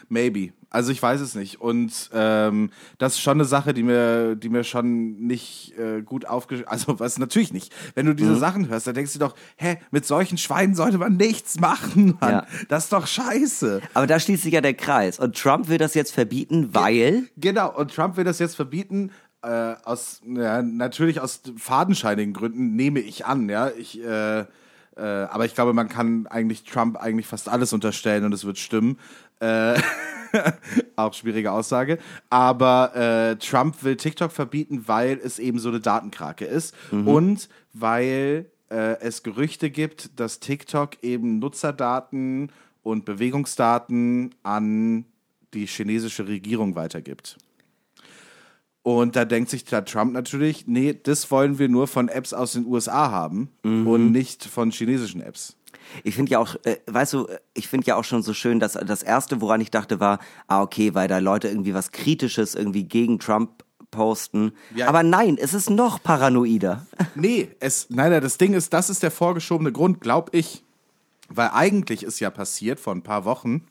[SPEAKER 3] Maybe. Also ich weiß es nicht. Und ähm, das ist schon eine Sache, die mir, die mir schon nicht äh, gut aufgeschrieben. Also was natürlich nicht. Wenn du
[SPEAKER 2] Mhm.
[SPEAKER 3] diese Sachen hörst, dann denkst du doch, hä, mit solchen Schweinen sollte man nichts machen, Mann.
[SPEAKER 2] Ja.
[SPEAKER 3] Das ist doch scheiße.
[SPEAKER 2] Aber da schließt sich ja der Kreis. Und Trump will das jetzt verbieten, weil.
[SPEAKER 3] Genau, und Trump will das jetzt verbieten, äh, aus, ja, natürlich aus fadenscheinigen Gründen, nehme ich an, ja. Ich, äh, äh, aber ich glaube, man kann eigentlich Trump eigentlich fast alles unterstellen und es wird stimmen. Äh, auch schwierige Aussage. Aber äh, Trump will TikTok verbieten, weil es eben so eine Datenkrake ist und weil äh, es Gerüchte gibt, dass TikTok eben Nutzerdaten und Bewegungsdaten an die chinesische Regierung weitergibt. Und da denkt sich der Trump natürlich, nee, das wollen wir nur von Apps aus den USA haben und nicht von chinesischen Apps.
[SPEAKER 2] Ich finde ja auch, äh, weißt du, ich finde ja auch schon so schön, dass das erste, woran ich dachte, war, ah, okay, weil da Leute irgendwie was Kritisches irgendwie gegen Trump posten.
[SPEAKER 3] Ja.
[SPEAKER 2] Aber nein, es ist noch paranoider.
[SPEAKER 3] Nee, es, nein, nein, das Ding ist, das ist der vorgeschobene Grund, glaub ich. Weil eigentlich ist ja passiert vor ein paar Wochen,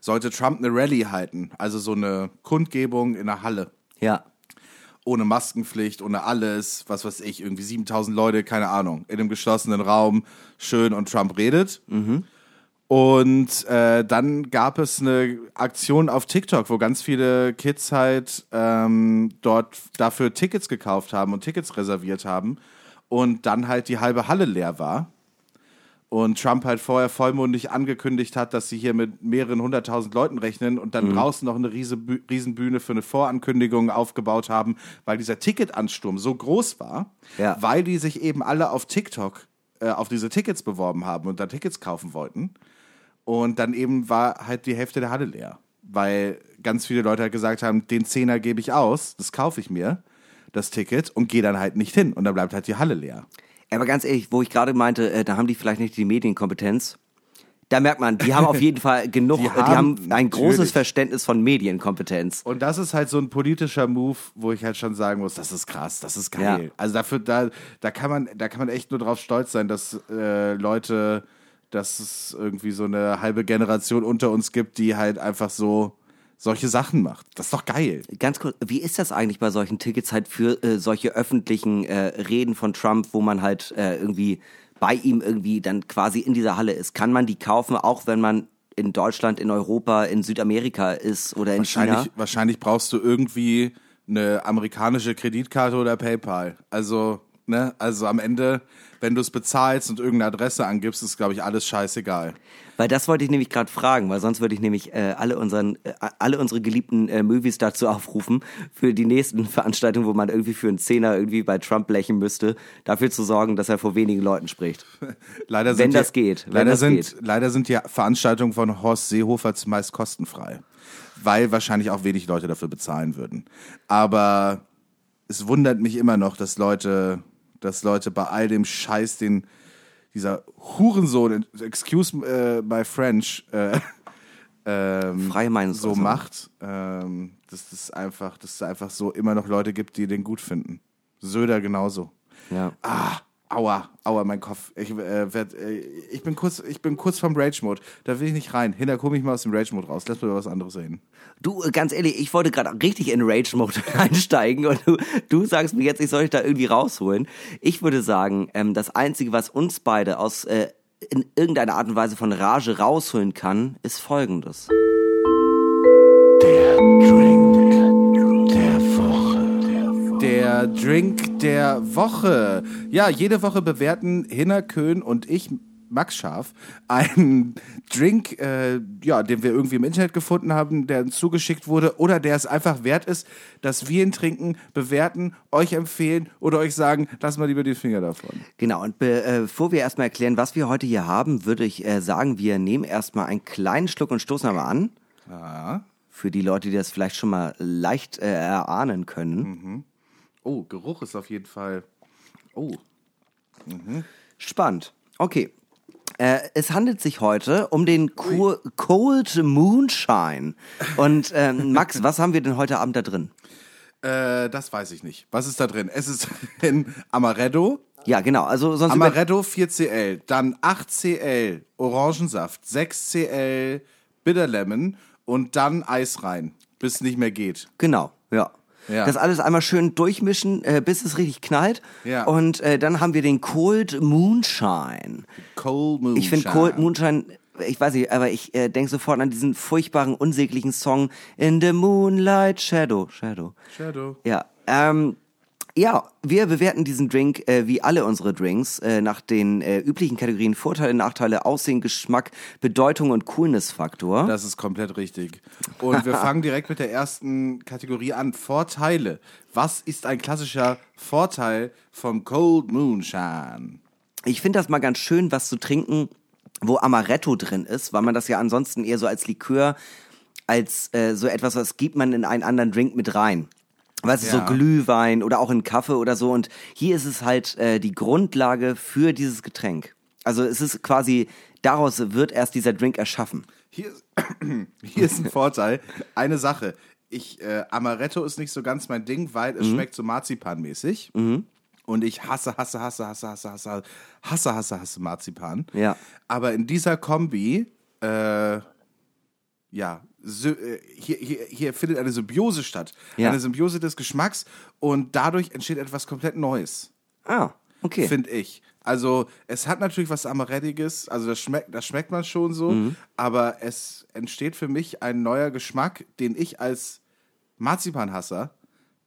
[SPEAKER 3] sollte Trump eine Rallye halten, also so eine Kundgebung in der Halle.
[SPEAKER 2] Ja.
[SPEAKER 3] ohne Maskenpflicht, ohne alles, was weiß ich, irgendwie 7000 Leute, keine Ahnung, in einem geschlossenen Raum, schön und Trump redet. Und äh, dann gab es eine Aktion auf TikTok, wo ganz viele Kids halt ähm, dort dafür Tickets gekauft haben und Tickets reserviert haben und dann halt die halbe Halle leer war. Und Trump halt vorher vollmundig angekündigt hat, dass sie hier mit mehreren hunderttausend Leuten rechnen und dann draußen noch eine riese Bü- Riesenbühne für eine Vorankündigung aufgebaut haben, weil dieser Ticketansturm so groß war,
[SPEAKER 2] Ja.
[SPEAKER 3] weil die sich eben alle auf TikTok äh, auf diese Tickets beworben haben und da Tickets kaufen wollten. Und dann eben war halt die Hälfte der Halle leer, weil ganz viele Leute halt gesagt haben, den Zehner gebe ich aus, das kaufe ich mir. das Ticket und gehe dann halt nicht hin und dann bleibt halt die Halle leer.
[SPEAKER 2] Aber ganz ehrlich, wo ich gerade meinte, äh, da haben die vielleicht nicht die Medienkompetenz. Da merkt man, die haben auf jeden Fall genug,
[SPEAKER 3] Die
[SPEAKER 2] die haben,
[SPEAKER 3] haben-
[SPEAKER 2] ein großes
[SPEAKER 3] natürlich.
[SPEAKER 2] Verständnis von Medienkompetenz.
[SPEAKER 3] Und das ist halt so ein politischer Move, wo ich halt schon sagen muss, das ist krass, das ist geil.
[SPEAKER 2] Ja.
[SPEAKER 3] Also dafür, da, da kann man, da kann man echt nur drauf stolz sein, dass äh, Leute, dass es irgendwie so eine halbe Generation unter uns gibt, die halt einfach so solche Sachen macht. Das ist doch geil.
[SPEAKER 2] Ganz kurz, wie ist das eigentlich bei solchen Tickets halt für äh, solche öffentlichen äh, Reden von Trump, wo man halt äh, irgendwie bei ihm irgendwie dann quasi in dieser Halle ist? Kann man die kaufen, auch wenn man in Deutschland, in Europa, in Südamerika ist oder in
[SPEAKER 3] Wahrscheinlich,
[SPEAKER 2] China?
[SPEAKER 3] wahrscheinlich brauchst du irgendwie eine amerikanische Kreditkarte oder PayPal. Also, ne, also am Ende, wenn du es bezahlst und irgendeine Adresse angibst, ist, glaube ich, alles scheißegal.
[SPEAKER 2] Weil das wollte ich nämlich gerade fragen, weil sonst würde ich nämlich äh, alle unseren, äh, alle unsere geliebten äh, Movies dazu aufrufen, für die nächsten Veranstaltungen, wo man irgendwie für einen Zehner irgendwie bei Trump blechen müsste, dafür zu sorgen, dass er vor wenigen Leuten spricht.
[SPEAKER 3] Leider
[SPEAKER 2] Wenn
[SPEAKER 3] sind
[SPEAKER 2] das
[SPEAKER 3] die,
[SPEAKER 2] geht, wenn
[SPEAKER 3] Leider,
[SPEAKER 2] das
[SPEAKER 3] sind,
[SPEAKER 2] geht.
[SPEAKER 3] leider sind die Veranstaltungen von Horst Seehofer zumeist kostenfrei. Weil wahrscheinlich auch wenig Leute dafür bezahlen würden. Aber es wundert mich immer noch, dass Leute, dass Leute bei all dem Scheiß, den dieser Hurensohn, excuse äh, my French, äh, ähm,
[SPEAKER 2] Freie
[SPEAKER 3] so
[SPEAKER 2] Meinungsäußerung.
[SPEAKER 3] macht, ähm, dass das einfach, dass es einfach so immer noch Leute gibt, die den gut finden. Söder genauso.
[SPEAKER 2] Ja.
[SPEAKER 3] Ah, aua, aua, mein Kopf. Ich, äh, werd, äh, ich, bin kurz, ich bin kurz vom Rage-Mode. Da will ich nicht rein. Hinter, komm ich mal aus dem Rage-Mode raus. Lass mal was anderes reden.
[SPEAKER 2] Du, äh, ganz ehrlich, ich wollte gerade richtig in Rage-Mode einsteigen und du, du sagst mir jetzt, ich soll dich da irgendwie rausholen. Ich würde sagen, ähm, das Einzige, was uns beide aus äh, in irgendeiner Art und Weise von Rage rausholen kann, ist folgendes.
[SPEAKER 3] Der Drink der Woche. Ja, jede Woche bewerten Hinner Köhn und ich, Max Scharf, einen Drink, äh, ja, den wir irgendwie im Internet gefunden haben, der uns zugeschickt wurde oder der es einfach wert ist, dass wir ihn trinken, bewerten, euch empfehlen oder euch sagen, lass mal lieber die Finger davon.
[SPEAKER 2] Genau, und be äh, bevor wir erstmal erklären, was wir heute hier haben, würde ich äh, sagen, wir nehmen erstmal einen kleinen Schluck und stoßen einmal an.
[SPEAKER 3] Ja.
[SPEAKER 2] Für die Leute, die das vielleicht schon mal leicht äh, erahnen können.
[SPEAKER 3] Oh, Geruch ist auf jeden Fall. Oh,
[SPEAKER 2] Spannend. Okay. Äh, es handelt sich heute um den Cool, Cold Moonshine. Und ähm, Max, was haben wir denn heute Abend da drin?
[SPEAKER 3] Äh, das weiß ich nicht. Was ist da drin? Es ist drin Amaretto,
[SPEAKER 2] Ja, genau. Also sonst
[SPEAKER 3] Amaretto 4cl, dann 8cl Orangensaft, 6cl Bitter Lemon und dann Eis rein, bis es nicht mehr geht.
[SPEAKER 2] genau, ja.
[SPEAKER 3] Ja.
[SPEAKER 2] Das alles einmal schön durchmischen, äh, bis es richtig knallt.
[SPEAKER 3] Ja.
[SPEAKER 2] Und äh, dann haben wir den Cold Moonshine.
[SPEAKER 3] Cold Moonshine.
[SPEAKER 2] Ich finde Cold Moonshine, ich weiß nicht, aber ich äh, denke sofort an diesen furchtbaren, unsäglichen Song In the Moonlight Shadow. Shadow.
[SPEAKER 3] Shadow.
[SPEAKER 2] Ja, ähm, ja, wir bewerten diesen Drink äh, wie alle unsere Drinks äh, nach den äh, üblichen Kategorien Vorteile, Nachteile, Aussehen, Geschmack, Bedeutung und Coolness-Faktor.
[SPEAKER 3] Das ist komplett richtig. Und wir fangen direkt mit der ersten Kategorie an. Vorteile. Was ist ein klassischer Vorteil vom Cold Moonshine?
[SPEAKER 2] Ich finde das mal ganz schön, was zu trinken, wo Amaretto drin ist, weil man das ja ansonsten eher so als Likör, als äh, so etwas, was gibt man in einen anderen Drink mit rein. Weißt du, so
[SPEAKER 3] Ja.
[SPEAKER 2] Glühwein oder auch in Kaffee oder so. Und hier ist es halt äh, die Grundlage für dieses Getränk. Also es ist quasi, daraus wird erst dieser Drink erschaffen.
[SPEAKER 3] Hier ist, hier ist ein Vorteil. Eine Sache. Ich, äh, Amaretto ist nicht so ganz mein Ding, weil
[SPEAKER 2] Mhm.
[SPEAKER 3] es schmeckt so Marzipanmäßig. Und ich hasse, hasse, hasse, hasse, hasse, hasse, hasse, hasse, hasse Marzipan.
[SPEAKER 2] Ja.
[SPEAKER 3] Aber in dieser Kombi, äh, ja, äh, hier, hier, hier findet eine Symbiose statt.
[SPEAKER 2] Ja.
[SPEAKER 3] Eine Symbiose des Geschmacks und dadurch entsteht etwas komplett Neues
[SPEAKER 2] Ah, okay.
[SPEAKER 3] finde ich. Also es hat natürlich was Amarettiges, also das schmeckt, das schmeckt man schon so,
[SPEAKER 2] Mhm.
[SPEAKER 3] aber es entsteht für mich ein neuer Geschmack, den ich als Marzipanhasser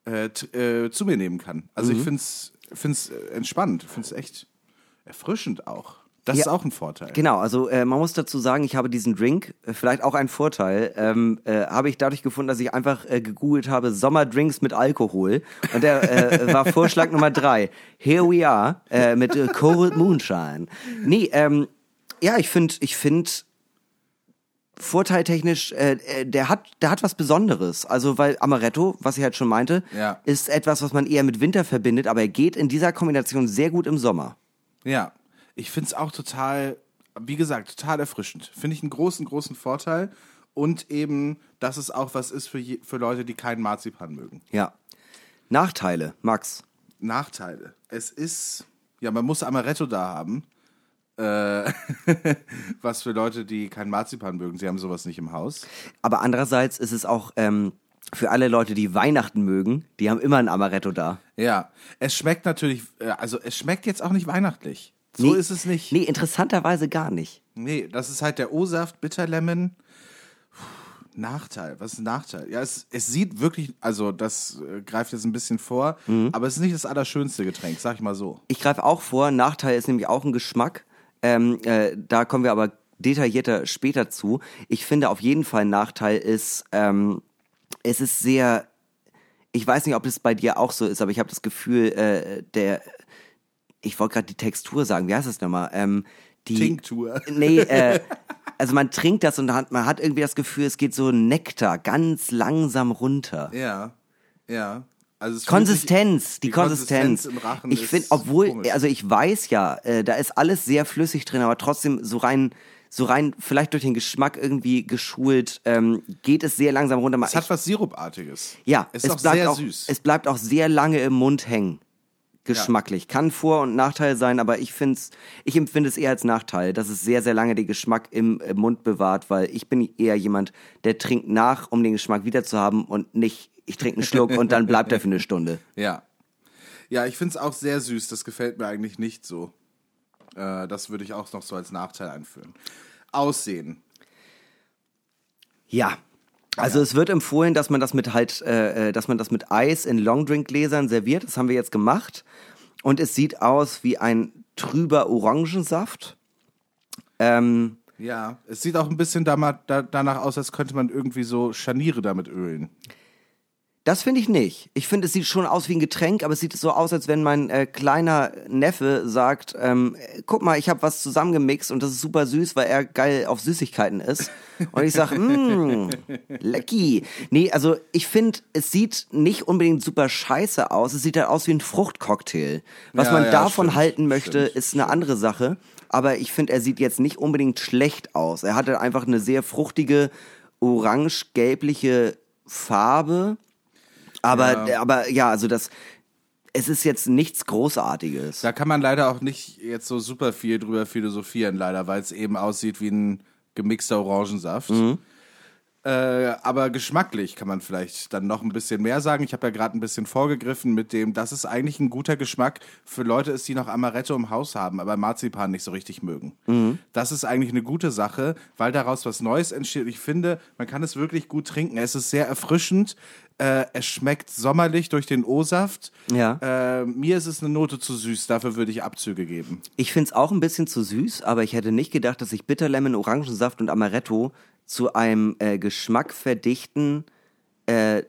[SPEAKER 3] äh, äh, zu mir nehmen kann. Also
[SPEAKER 2] Mhm.
[SPEAKER 3] ich finde es find's äh, entspannt, finde es echt erfrischend auch. Das
[SPEAKER 2] Ja.
[SPEAKER 3] ist auch ein Vorteil.
[SPEAKER 2] Genau, also äh, man muss dazu sagen, ich habe diesen Drink, äh, vielleicht auch ein Vorteil, ähm, äh, habe ich dadurch gefunden, dass ich einfach äh, gegoogelt habe, Sommerdrinks mit Alkohol. Und der äh, war Vorschlag Nummer drei. Here we are äh, mit äh, Cold Moonshine. Nee, ähm, ja, ich finde, ich finde, vorteiltechnisch, äh, äh, der hat, der hat was Besonderes. Also, weil Amaretto, was ich halt schon meinte,
[SPEAKER 3] Ja.
[SPEAKER 2] ist etwas, was man eher mit Winter verbindet, aber er geht in dieser Kombination sehr gut im Sommer.
[SPEAKER 3] Ja, ich finde es auch total, wie gesagt, total erfrischend. Finde ich einen großen, großen Vorteil. Und eben, dass es auch was ist für, je, für Leute, die keinen Marzipan mögen.
[SPEAKER 2] Ja. Nachteile, Max.
[SPEAKER 3] Nachteile. Es ist, ja, man muss Amaretto da haben. Äh, was für Leute, die keinen Marzipan mögen. Sie haben sowas nicht im Haus.
[SPEAKER 2] Aber andererseits ist es auch ähm, für alle Leute, die Weihnachten mögen, die haben immer ein Amaretto da.
[SPEAKER 3] Ja, es schmeckt natürlich, äh, also es schmeckt jetzt auch nicht weihnachtlich. So
[SPEAKER 2] Nee,
[SPEAKER 3] ist es nicht.
[SPEAKER 2] Nee, interessanterweise gar nicht.
[SPEAKER 3] Nee, das ist halt der O-Saft, Bitterlemon. Puh, Nachteil, was ist ein Nachteil? Ja, es, es sieht wirklich, also das äh, greift jetzt ein bisschen vor, aber es ist nicht das allerschönste Getränk, sag ich mal so.
[SPEAKER 2] Ich greife auch vor, Nachteil ist nämlich auch ein Geschmack. Ähm, äh, da kommen wir aber detaillierter später zu. Ich finde auf jeden Fall ein Nachteil ist, ähm, es ist sehr, ich weiß nicht, ob das bei dir auch so ist, aber ich habe das Gefühl, äh, der, ich wollte gerade die Textur sagen, wie heißt das nochmal? Ähm, die,
[SPEAKER 3] Tinktur.
[SPEAKER 2] Nee, äh, also man trinkt das und hat, man hat irgendwie das Gefühl, es geht so Nektar ganz langsam runter.
[SPEAKER 3] Ja, ja. Also es fühlt sich-
[SPEAKER 2] Konsistenz, die,
[SPEAKER 3] die
[SPEAKER 2] Konsistenz.
[SPEAKER 3] Konsistenz im Rachen
[SPEAKER 2] ich finde, obwohl,
[SPEAKER 3] komisch.
[SPEAKER 2] also ich weiß ja, äh, da ist alles sehr flüssig drin, aber trotzdem so rein, so rein, vielleicht durch den Geschmack irgendwie geschult, ähm, geht es sehr langsam runter.
[SPEAKER 3] Es hat was Sirupartiges.
[SPEAKER 2] ja,
[SPEAKER 3] es ist auch sehr
[SPEAKER 2] auch,
[SPEAKER 3] süß.
[SPEAKER 2] Es bleibt auch sehr lange im Mund hängen. Geschmacklich. Kann Vor- und Nachteil sein, aber ich find's, ich empfinde es eher als Nachteil, dass es sehr, sehr lange den Geschmack im, im Mund bewahrt, weil ich bin eher jemand, der trinkt nach, um den Geschmack wieder zu haben und nicht, ich trinke einen Schluck und dann bleibt er für eine Stunde.
[SPEAKER 3] Ja. Ja, ich finde es auch sehr süß. Das gefällt mir eigentlich nicht so. Äh, das würde ich auch noch so als Nachteil einführen. Aussehen.
[SPEAKER 2] Ja. Also es wird empfohlen, dass man das mit halt, äh, äh, dass man das mit Eis in Longdrink-Gläsern serviert. Das haben wir jetzt gemacht. Und es sieht aus wie ein trüber Orangensaft. Ähm,
[SPEAKER 3] Ja, es sieht auch ein bisschen danach aus, als könnte man irgendwie so Scharniere damit ölen.
[SPEAKER 2] Das finde ich nicht. Ich finde, es sieht schon aus wie ein Getränk, aber es sieht so aus, als wenn mein äh, kleiner Neffe sagt, ähm, äh, guck mal, ich habe was zusammengemixt und das ist super süß, weil er geil auf Süßigkeiten ist. Und ich sage, mmm, lecky. Nee, also ich finde, es sieht nicht unbedingt super scheiße aus. Es sieht halt aus wie ein Fruchtcocktail. Was
[SPEAKER 3] Ja,
[SPEAKER 2] man
[SPEAKER 3] ja,
[SPEAKER 2] davon
[SPEAKER 3] stimmt,
[SPEAKER 2] halten möchte,
[SPEAKER 3] stimmt,
[SPEAKER 2] ist eine andere Sache. Aber ich finde, er sieht jetzt nicht unbedingt schlecht aus. Er hatte einfach eine sehr fruchtige, orange-gelbliche Farbe. Aber,
[SPEAKER 3] Ja.
[SPEAKER 2] aber ja, also das, es ist jetzt nichts Großartiges.
[SPEAKER 3] Da kann man leider auch nicht jetzt so super viel drüber philosophieren, leider, weil es eben aussieht wie ein gemixter Orangensaft. Äh, aber geschmacklich kann man vielleicht dann noch ein bisschen mehr sagen. Ich habe ja gerade ein bisschen vorgegriffen mit dem, das ist eigentlich ein guter Geschmack für Leute ist, die noch Amaretto im Haus haben, aber Marzipan nicht so richtig mögen. Das ist eigentlich eine gute Sache, weil daraus was Neues entsteht. Ich finde, man kann es wirklich gut trinken. Es ist sehr erfrischend. Äh, es schmeckt sommerlich durch den O-Saft.
[SPEAKER 2] Ja.
[SPEAKER 3] Äh, mir ist es eine Note zu süß, dafür würde ich Abzüge geben.
[SPEAKER 2] Ich find's auch ein bisschen zu süß, aber ich hätte nicht gedacht, dass sich Bitterlemon, Orangensaft und Amaretto zu einem äh, Geschmack verdichten, äh,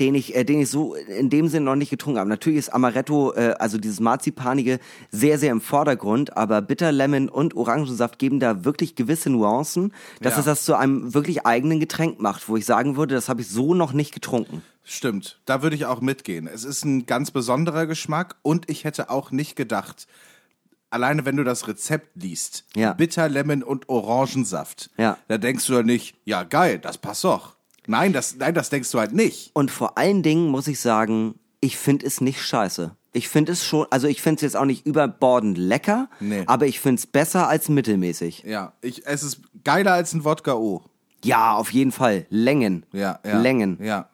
[SPEAKER 2] den ich, äh, den ich so in dem Sinn noch nicht getrunken habe. Natürlich ist Amaretto, äh, also dieses Marzipanige, sehr, sehr im Vordergrund, aber Bitterlemon und Orangensaft geben da wirklich gewisse Nuancen, dass
[SPEAKER 3] Ja.
[SPEAKER 2] es das zu einem wirklich eigenen Getränk macht, wo ich sagen würde, das habe ich so noch nicht getrunken.
[SPEAKER 3] Stimmt, da würde ich auch mitgehen. Es ist ein ganz besonderer Geschmack und ich hätte auch nicht gedacht, alleine wenn du das Rezept liest,
[SPEAKER 2] Ja.
[SPEAKER 3] Bitter, Lemon und Orangensaft,
[SPEAKER 2] Ja.
[SPEAKER 3] da denkst du ja nicht, ja geil, das passt doch. Nein, das, nein, das denkst du halt nicht.
[SPEAKER 2] Und vor allen Dingen muss ich sagen, ich finde es nicht scheiße. Ich finde es schon, also ich finde es jetzt auch nicht überbordend lecker,
[SPEAKER 3] Nee.
[SPEAKER 2] aber ich finde es besser als mittelmäßig.
[SPEAKER 3] Ja, ich, es ist geiler als ein Wodka O.
[SPEAKER 2] Ja, auf jeden Fall. Längen.
[SPEAKER 3] Ja, ja.
[SPEAKER 2] Längen.
[SPEAKER 3] Ja.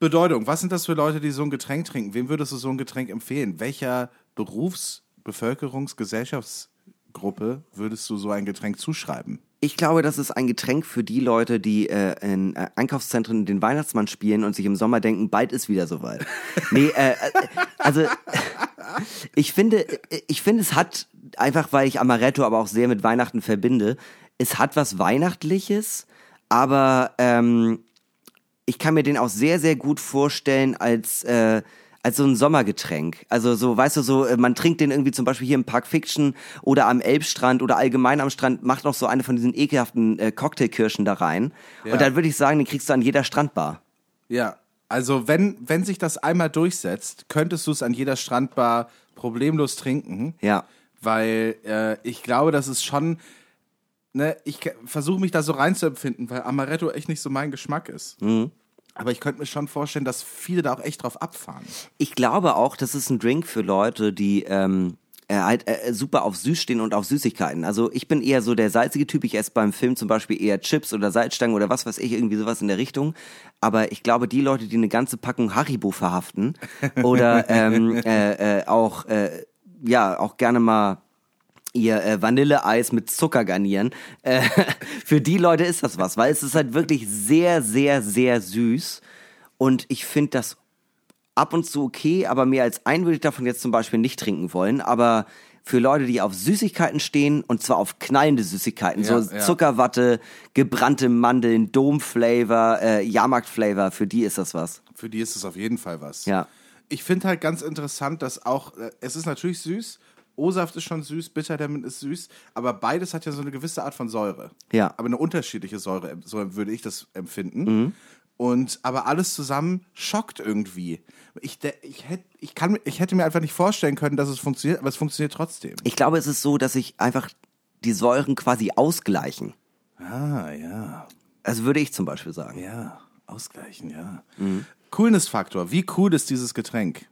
[SPEAKER 3] Bedeutung, was sind das für Leute, die so ein Getränk trinken? Wem würdest du so ein Getränk empfehlen? Welcher Berufs-, Bevölkerungs-, Gesellschaftsgruppe würdest du so ein Getränk zuschreiben?
[SPEAKER 2] Ich glaube, das ist ein Getränk für die Leute, die äh, in äh, Einkaufszentren den Weihnachtsmann spielen und sich im Sommer denken, bald ist wieder soweit. nee, äh, äh, also ich finde, äh, ich finde, es hat einfach, weil ich Amaretto aber auch sehr mit Weihnachten verbinde, es hat was Weihnachtliches, aber ähm, ich kann mir den auch sehr, sehr gut vorstellen als, äh, als so ein Sommergetränk. Also so, weißt du, so, äh, man trinkt den irgendwie zum Beispiel hier im Park Fiction oder am Elbstrand oder allgemein am Strand, macht noch so eine von diesen ekelhaften äh, Cocktailkirschen da rein.
[SPEAKER 3] Ja.
[SPEAKER 2] Und dann würde ich sagen, den kriegst du an jeder Strandbar.
[SPEAKER 3] Ja, also wenn, wenn sich das einmal durchsetzt, könntest du es an jeder Strandbar problemlos trinken.
[SPEAKER 2] Ja.
[SPEAKER 3] Weil äh, ich glaube, das ist schon, ne, ich versuche mich da so reinzuempfinden, weil Amaretto echt nicht so mein Geschmack ist. Aber ich könnte mir schon vorstellen, dass viele da auch echt drauf abfahren.
[SPEAKER 2] Ich glaube auch, das ist ein Drink für Leute, die ähm, äh, halt äh, super auf süß stehen und auf Süßigkeiten. Also ich bin eher so der salzige Typ. Ich esse beim Film zum Beispiel eher Chips oder Salzstangen oder was weiß ich, irgendwie sowas in der Richtung. Aber ich glaube, die Leute, die eine ganze Packung Haribo verhaften oder ähm, äh, äh, auch äh, ja auch gerne mal ihr äh, Vanilleeis mit Zucker garnieren. Äh, für die Leute ist das was, weil es ist halt wirklich sehr, sehr, sehr süß. Und ich finde das ab und zu okay, aber mehr als ein würde ich davon jetzt zum Beispiel nicht trinken wollen. Aber für Leute, die auf Süßigkeiten stehen, und zwar auf knallende Süßigkeiten,
[SPEAKER 3] Ja,
[SPEAKER 2] so
[SPEAKER 3] ja.
[SPEAKER 2] Zuckerwatte, gebrannte Mandeln, Dom-Flavor, äh, Jahrmarkt-Flavor, für die ist das was.
[SPEAKER 3] Für die ist es auf jeden Fall was.
[SPEAKER 2] Ja.
[SPEAKER 3] Ich finde halt ganz interessant, dass auch, äh, es ist natürlich süß, O-Saft ist schon süß, Bitterdemmen ist süß, aber beides hat ja so eine gewisse Art von Säure.
[SPEAKER 2] Ja.
[SPEAKER 3] Aber eine unterschiedliche Säure, so würde ich das empfinden. Und aber alles zusammen schockt irgendwie. Ich, ich, hätt, ich, kann, ich hätte mir einfach nicht vorstellen können, dass es funktioniert, aber es funktioniert trotzdem.
[SPEAKER 2] Ich glaube, es ist so, dass sich einfach die Säuren quasi ausgleichen.
[SPEAKER 3] Ah, ja.
[SPEAKER 2] Also würde ich zum Beispiel sagen.
[SPEAKER 3] Ja, ausgleichen, ja. Coolness-Faktor. Wie cool ist dieses Getränk?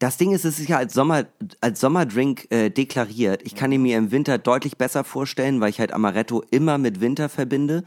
[SPEAKER 2] Das Ding ist, es ist ja als, Sommer, als Sommerdrink äh, deklariert. Ich kann ihn mir im Winter deutlich besser vorstellen, weil ich halt Amaretto immer mit Winter verbinde.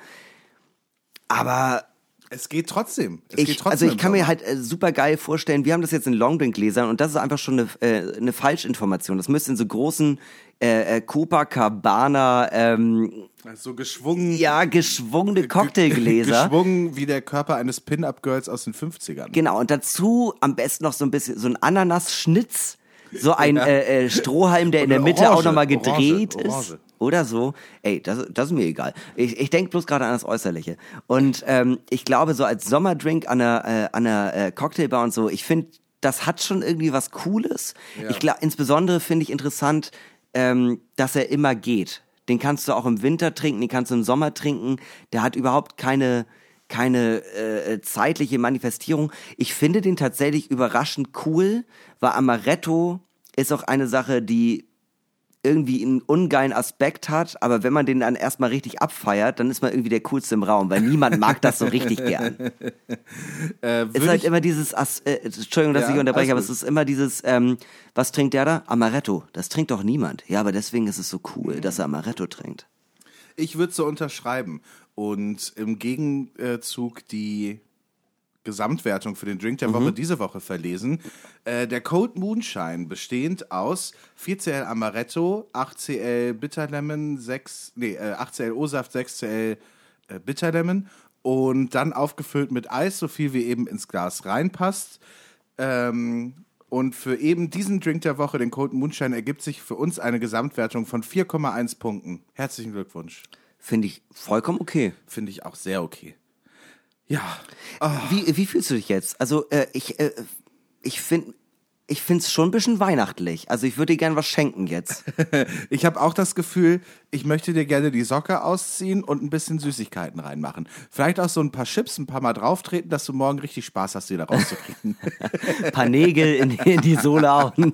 [SPEAKER 2] Aber
[SPEAKER 3] Es geht trotzdem. Es
[SPEAKER 2] ich,
[SPEAKER 3] geht trotzdem
[SPEAKER 2] also ich kann mir halt äh, super geil vorstellen, wir haben das jetzt in Longdrink-Gläsern und das ist einfach schon eine, äh, eine Falschinformation. Das müsste in so großen äh, äh, Copacabana, ähm,
[SPEAKER 3] so geschwungen.
[SPEAKER 2] ja, geschwungene Cocktailgläser.
[SPEAKER 3] Geschwungen wie der Körper eines Pin-Up-Girls aus den 50ern.
[SPEAKER 2] Genau, und dazu am besten noch so ein bisschen so ein Ananasschnitz, so ein äh, äh, Strohhalm, der in der Mitte auch nochmal gedreht
[SPEAKER 3] Orange, Orange.
[SPEAKER 2] ist. Oder so. Ey, das, das ist mir egal. Ich, ich denke bloß gerade an das Äußerliche. Und ähm, ich glaube, so als Sommerdrink an einer, äh, an einer äh, Cocktailbar und so, ich finde, das hat schon irgendwie was Cooles.
[SPEAKER 3] Ja.
[SPEAKER 2] Ich glaube, insbesondere finde ich interessant, ähm, dass er immer geht. Den kannst du auch im Winter trinken, den kannst du im Sommer trinken. Der hat überhaupt keine keine äh, zeitliche Manifestierung. Ich finde den tatsächlich überraschend cool, weil Amaretto ist auch eine Sache, die irgendwie einen ungeilen Aspekt hat, aber wenn man den dann erstmal richtig abfeiert, dann ist man irgendwie der coolste im Raum, weil niemand mag das so richtig gern.
[SPEAKER 3] Äh,
[SPEAKER 2] Es ist halt immer dieses, As äh, Entschuldigung, dass
[SPEAKER 3] Ja,
[SPEAKER 2] ich unterbreche, aber es ist immer dieses, ähm, was trinkt der da? Amaretto. Das trinkt doch niemand. Ja, aber deswegen ist es so cool, dass er Amaretto trinkt.
[SPEAKER 3] ich würde so unterschreiben. Und im Gegenzug die Gesamtwertung für den Drink der Woche diese Woche verlesen. Äh, der Cold Moonshine bestehend aus 4cl Amaretto, 8cl Bitterlemon, 6, nee, äh, 8cl O-Saft, 6cl äh, Bitterlemon und dann aufgefüllt mit Eis, so viel wie eben ins Glas reinpasst. Ähm, und für eben diesen Drink der Woche, den Cold Moonshine, ergibt sich für uns eine Gesamtwertung von 4,1 Punkten. Herzlichen Glückwunsch.
[SPEAKER 2] Finde ich vollkommen okay.
[SPEAKER 3] Finde ich auch sehr okay. Ja,
[SPEAKER 2] Wie, wie fühlst du dich jetzt? Also, äh, ich, äh, ich finde ich find's schon ein bisschen weihnachtlich. Also, ich würde dir gern was schenken jetzt.
[SPEAKER 3] ich habe auch das Gefühl, ich möchte dir gerne die Socke ausziehen und ein bisschen Süßigkeiten reinmachen. Vielleicht auch so ein paar Chips, ein paar Mal drauftreten, dass du morgen richtig Spaß hast, die da rauszukriegen.
[SPEAKER 2] Ein paar Nägel in, in die Sohle hauen.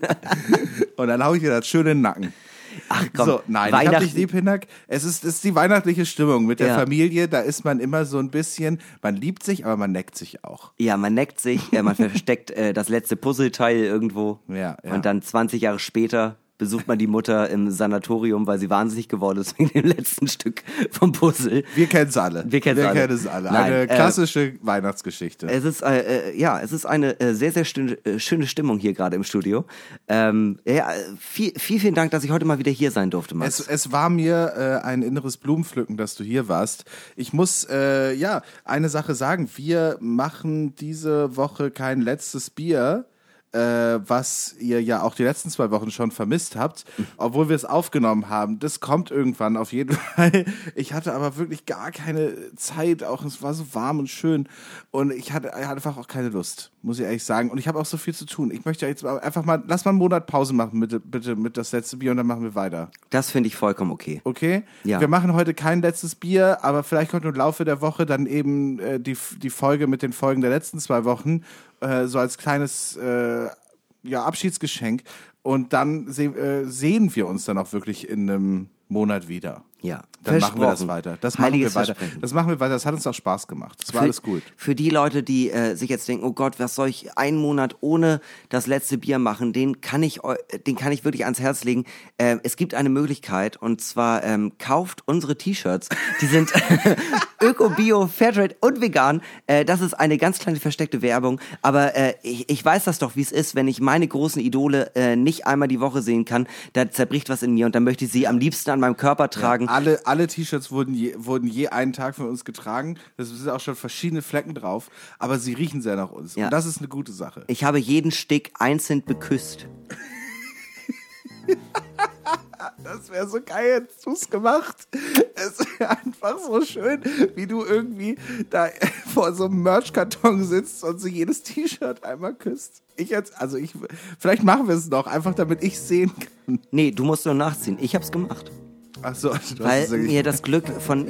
[SPEAKER 3] und dann hau ich dir das schön in den Nacken.
[SPEAKER 2] Ach komm,
[SPEAKER 3] so, nein, ich hab
[SPEAKER 2] Weihnachten,
[SPEAKER 3] dich lieb, Hinak. Es ist, es ist die weihnachtliche Stimmung mit der
[SPEAKER 2] Ja.
[SPEAKER 3] Familie. Da ist man immer so ein bisschen, man liebt sich, aber man neckt sich auch.
[SPEAKER 2] Ja, man neckt sich, äh, man versteckt äh, das letzte Puzzleteil irgendwo.
[SPEAKER 3] Ja, ja.
[SPEAKER 2] Und dann 20 Jahre später besucht man die Mutter im Sanatorium, weil sie wahnsinnig geworden ist wegen dem letzten Stück vom Puzzle.
[SPEAKER 3] Wir kennen es alle.
[SPEAKER 2] Wir kennen's alle.
[SPEAKER 3] kennen es alle.
[SPEAKER 2] Nein,
[SPEAKER 3] Eine
[SPEAKER 2] äh,
[SPEAKER 3] klassische Weihnachtsgeschichte.
[SPEAKER 2] Es ist äh, äh, ja, es ist eine äh, sehr sehr schöne, äh, schöne Stimmung hier gerade im Studio. Ähm, ja, äh, viel, viel vielen Dank, dass ich heute mal wieder hier sein durfte, Max.
[SPEAKER 3] Es, es war mir äh, ein inneres Blumenpflücken, dass du hier warst. Ich muss äh, ja eine Sache sagen. Wir machen diese Woche kein letztes Bier. Äh, was ihr ja auch die letzten zwei Wochen schon vermisst habt, obwohl wir es aufgenommen haben. Das kommt irgendwann auf jeden Fall. Ich hatte aber wirklich gar keine Zeit, auch es war so warm und schön und ich hatte, ich hatte einfach auch keine Lust, muss ich ehrlich sagen. Und ich habe auch so viel zu tun. Ich möchte jetzt einfach mal, lass mal einen Monat Pause machen, bitte, bitte mit das letzte Bier und dann machen wir weiter.
[SPEAKER 2] Das finde ich vollkommen okay.
[SPEAKER 3] Okay?
[SPEAKER 2] Ja.
[SPEAKER 3] Wir machen heute kein letztes Bier, aber vielleicht kommt im Laufe der Woche dann eben äh, die, die Folge mit den Folgen der letzten zwei Wochen, äh, so als kleines äh, ja, Abschiedsgeschenk. Und dann se äh, sehen wir uns dann auch wirklich in einem Monat wieder.
[SPEAKER 2] Ja,
[SPEAKER 3] Dann machen wir das weiter. Das machen
[SPEAKER 2] Heiliges
[SPEAKER 3] wir weiter. Das machen wir weiter. Das hat uns auch Spaß gemacht. Das war
[SPEAKER 2] Für-
[SPEAKER 3] alles gut.
[SPEAKER 2] Für die Leute, die äh, sich jetzt denken, oh Gott, was soll ich einen Monat ohne das letzte Bier machen, den kann ich, den kann ich wirklich ans Herz legen. Äh, es gibt eine Möglichkeit und zwar ähm, kauft unsere T-Shirts. Die sind Öko, Bio, Fairtrade und vegan. Äh, das ist eine ganz kleine versteckte Werbung, aber äh, ich, ich weiß das doch, wie es ist, wenn ich meine großen Idole äh, nicht einmal die Woche sehen kann. Da zerbricht was in mir und dann möchte ich sie am liebsten an meinem Körper tragen.
[SPEAKER 3] Alle, alle T-Shirts wurden je, wurden je einen Tag von uns getragen. Es sind auch schon verschiedene Flecken drauf, aber sie riechen sehr nach uns.
[SPEAKER 2] Ja.
[SPEAKER 3] Und das ist eine gute Sache.
[SPEAKER 2] Ich habe jeden Stick einzeln beküsst.
[SPEAKER 3] Das wäre so geil, hättest du es gemacht. Es wäre einfach so schön, wie du irgendwie da vor so einem Merch-Karton sitzt und so jedes T-Shirt einmal küsst. Ich jetzt, also ich, vielleicht machen wir es noch, einfach damit ich sehen kann.
[SPEAKER 2] Nee, du musst nur nachziehen. Ich hab's gemacht.
[SPEAKER 3] Ach so, du hast
[SPEAKER 2] Weil
[SPEAKER 3] wirklich-
[SPEAKER 2] mir das Glück von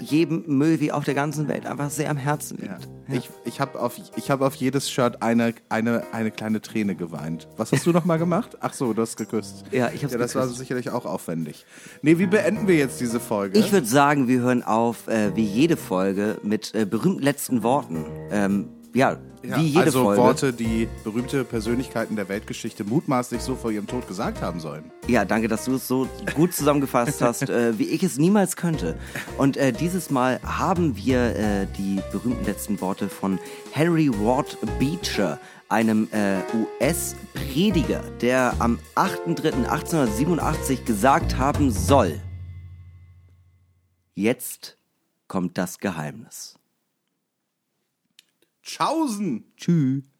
[SPEAKER 2] jedem Müll wie auf der ganzen Welt einfach sehr am Herzen liegt.
[SPEAKER 3] Ja. Ich, ich habe auf, ich hab auf jedes Shirt eine, eine, eine kleine Träne geweint. Was hast du noch mal gemacht? Ach so, du hast geküsst.
[SPEAKER 2] Ja, ich hab's
[SPEAKER 3] Ja, das war
[SPEAKER 2] geküsst.
[SPEAKER 3] sicherlich auch aufwendig. Nee, wie beenden wir jetzt diese Folge?
[SPEAKER 2] Ich würde sagen, wir hören auf, äh, wie jede Folge, mit äh, berühmten letzten Worten. Ähm, ja,
[SPEAKER 3] ja,
[SPEAKER 2] wie jede
[SPEAKER 3] also
[SPEAKER 2] Folge.
[SPEAKER 3] Worte, die berühmte Persönlichkeiten der Weltgeschichte mutmaßlich so vor ihrem Tod gesagt haben sollen.
[SPEAKER 2] Ja, danke, dass du es so gut zusammengefasst hast, äh, wie ich es niemals könnte. Und äh, dieses Mal haben wir äh, die berühmten letzten Worte von Henry Ward Beecher, einem äh, US-Prediger, der am 8.3.1887 gesagt haben soll, jetzt kommt das Geheimnis.
[SPEAKER 3] Tschaußen!
[SPEAKER 2] Tschüss.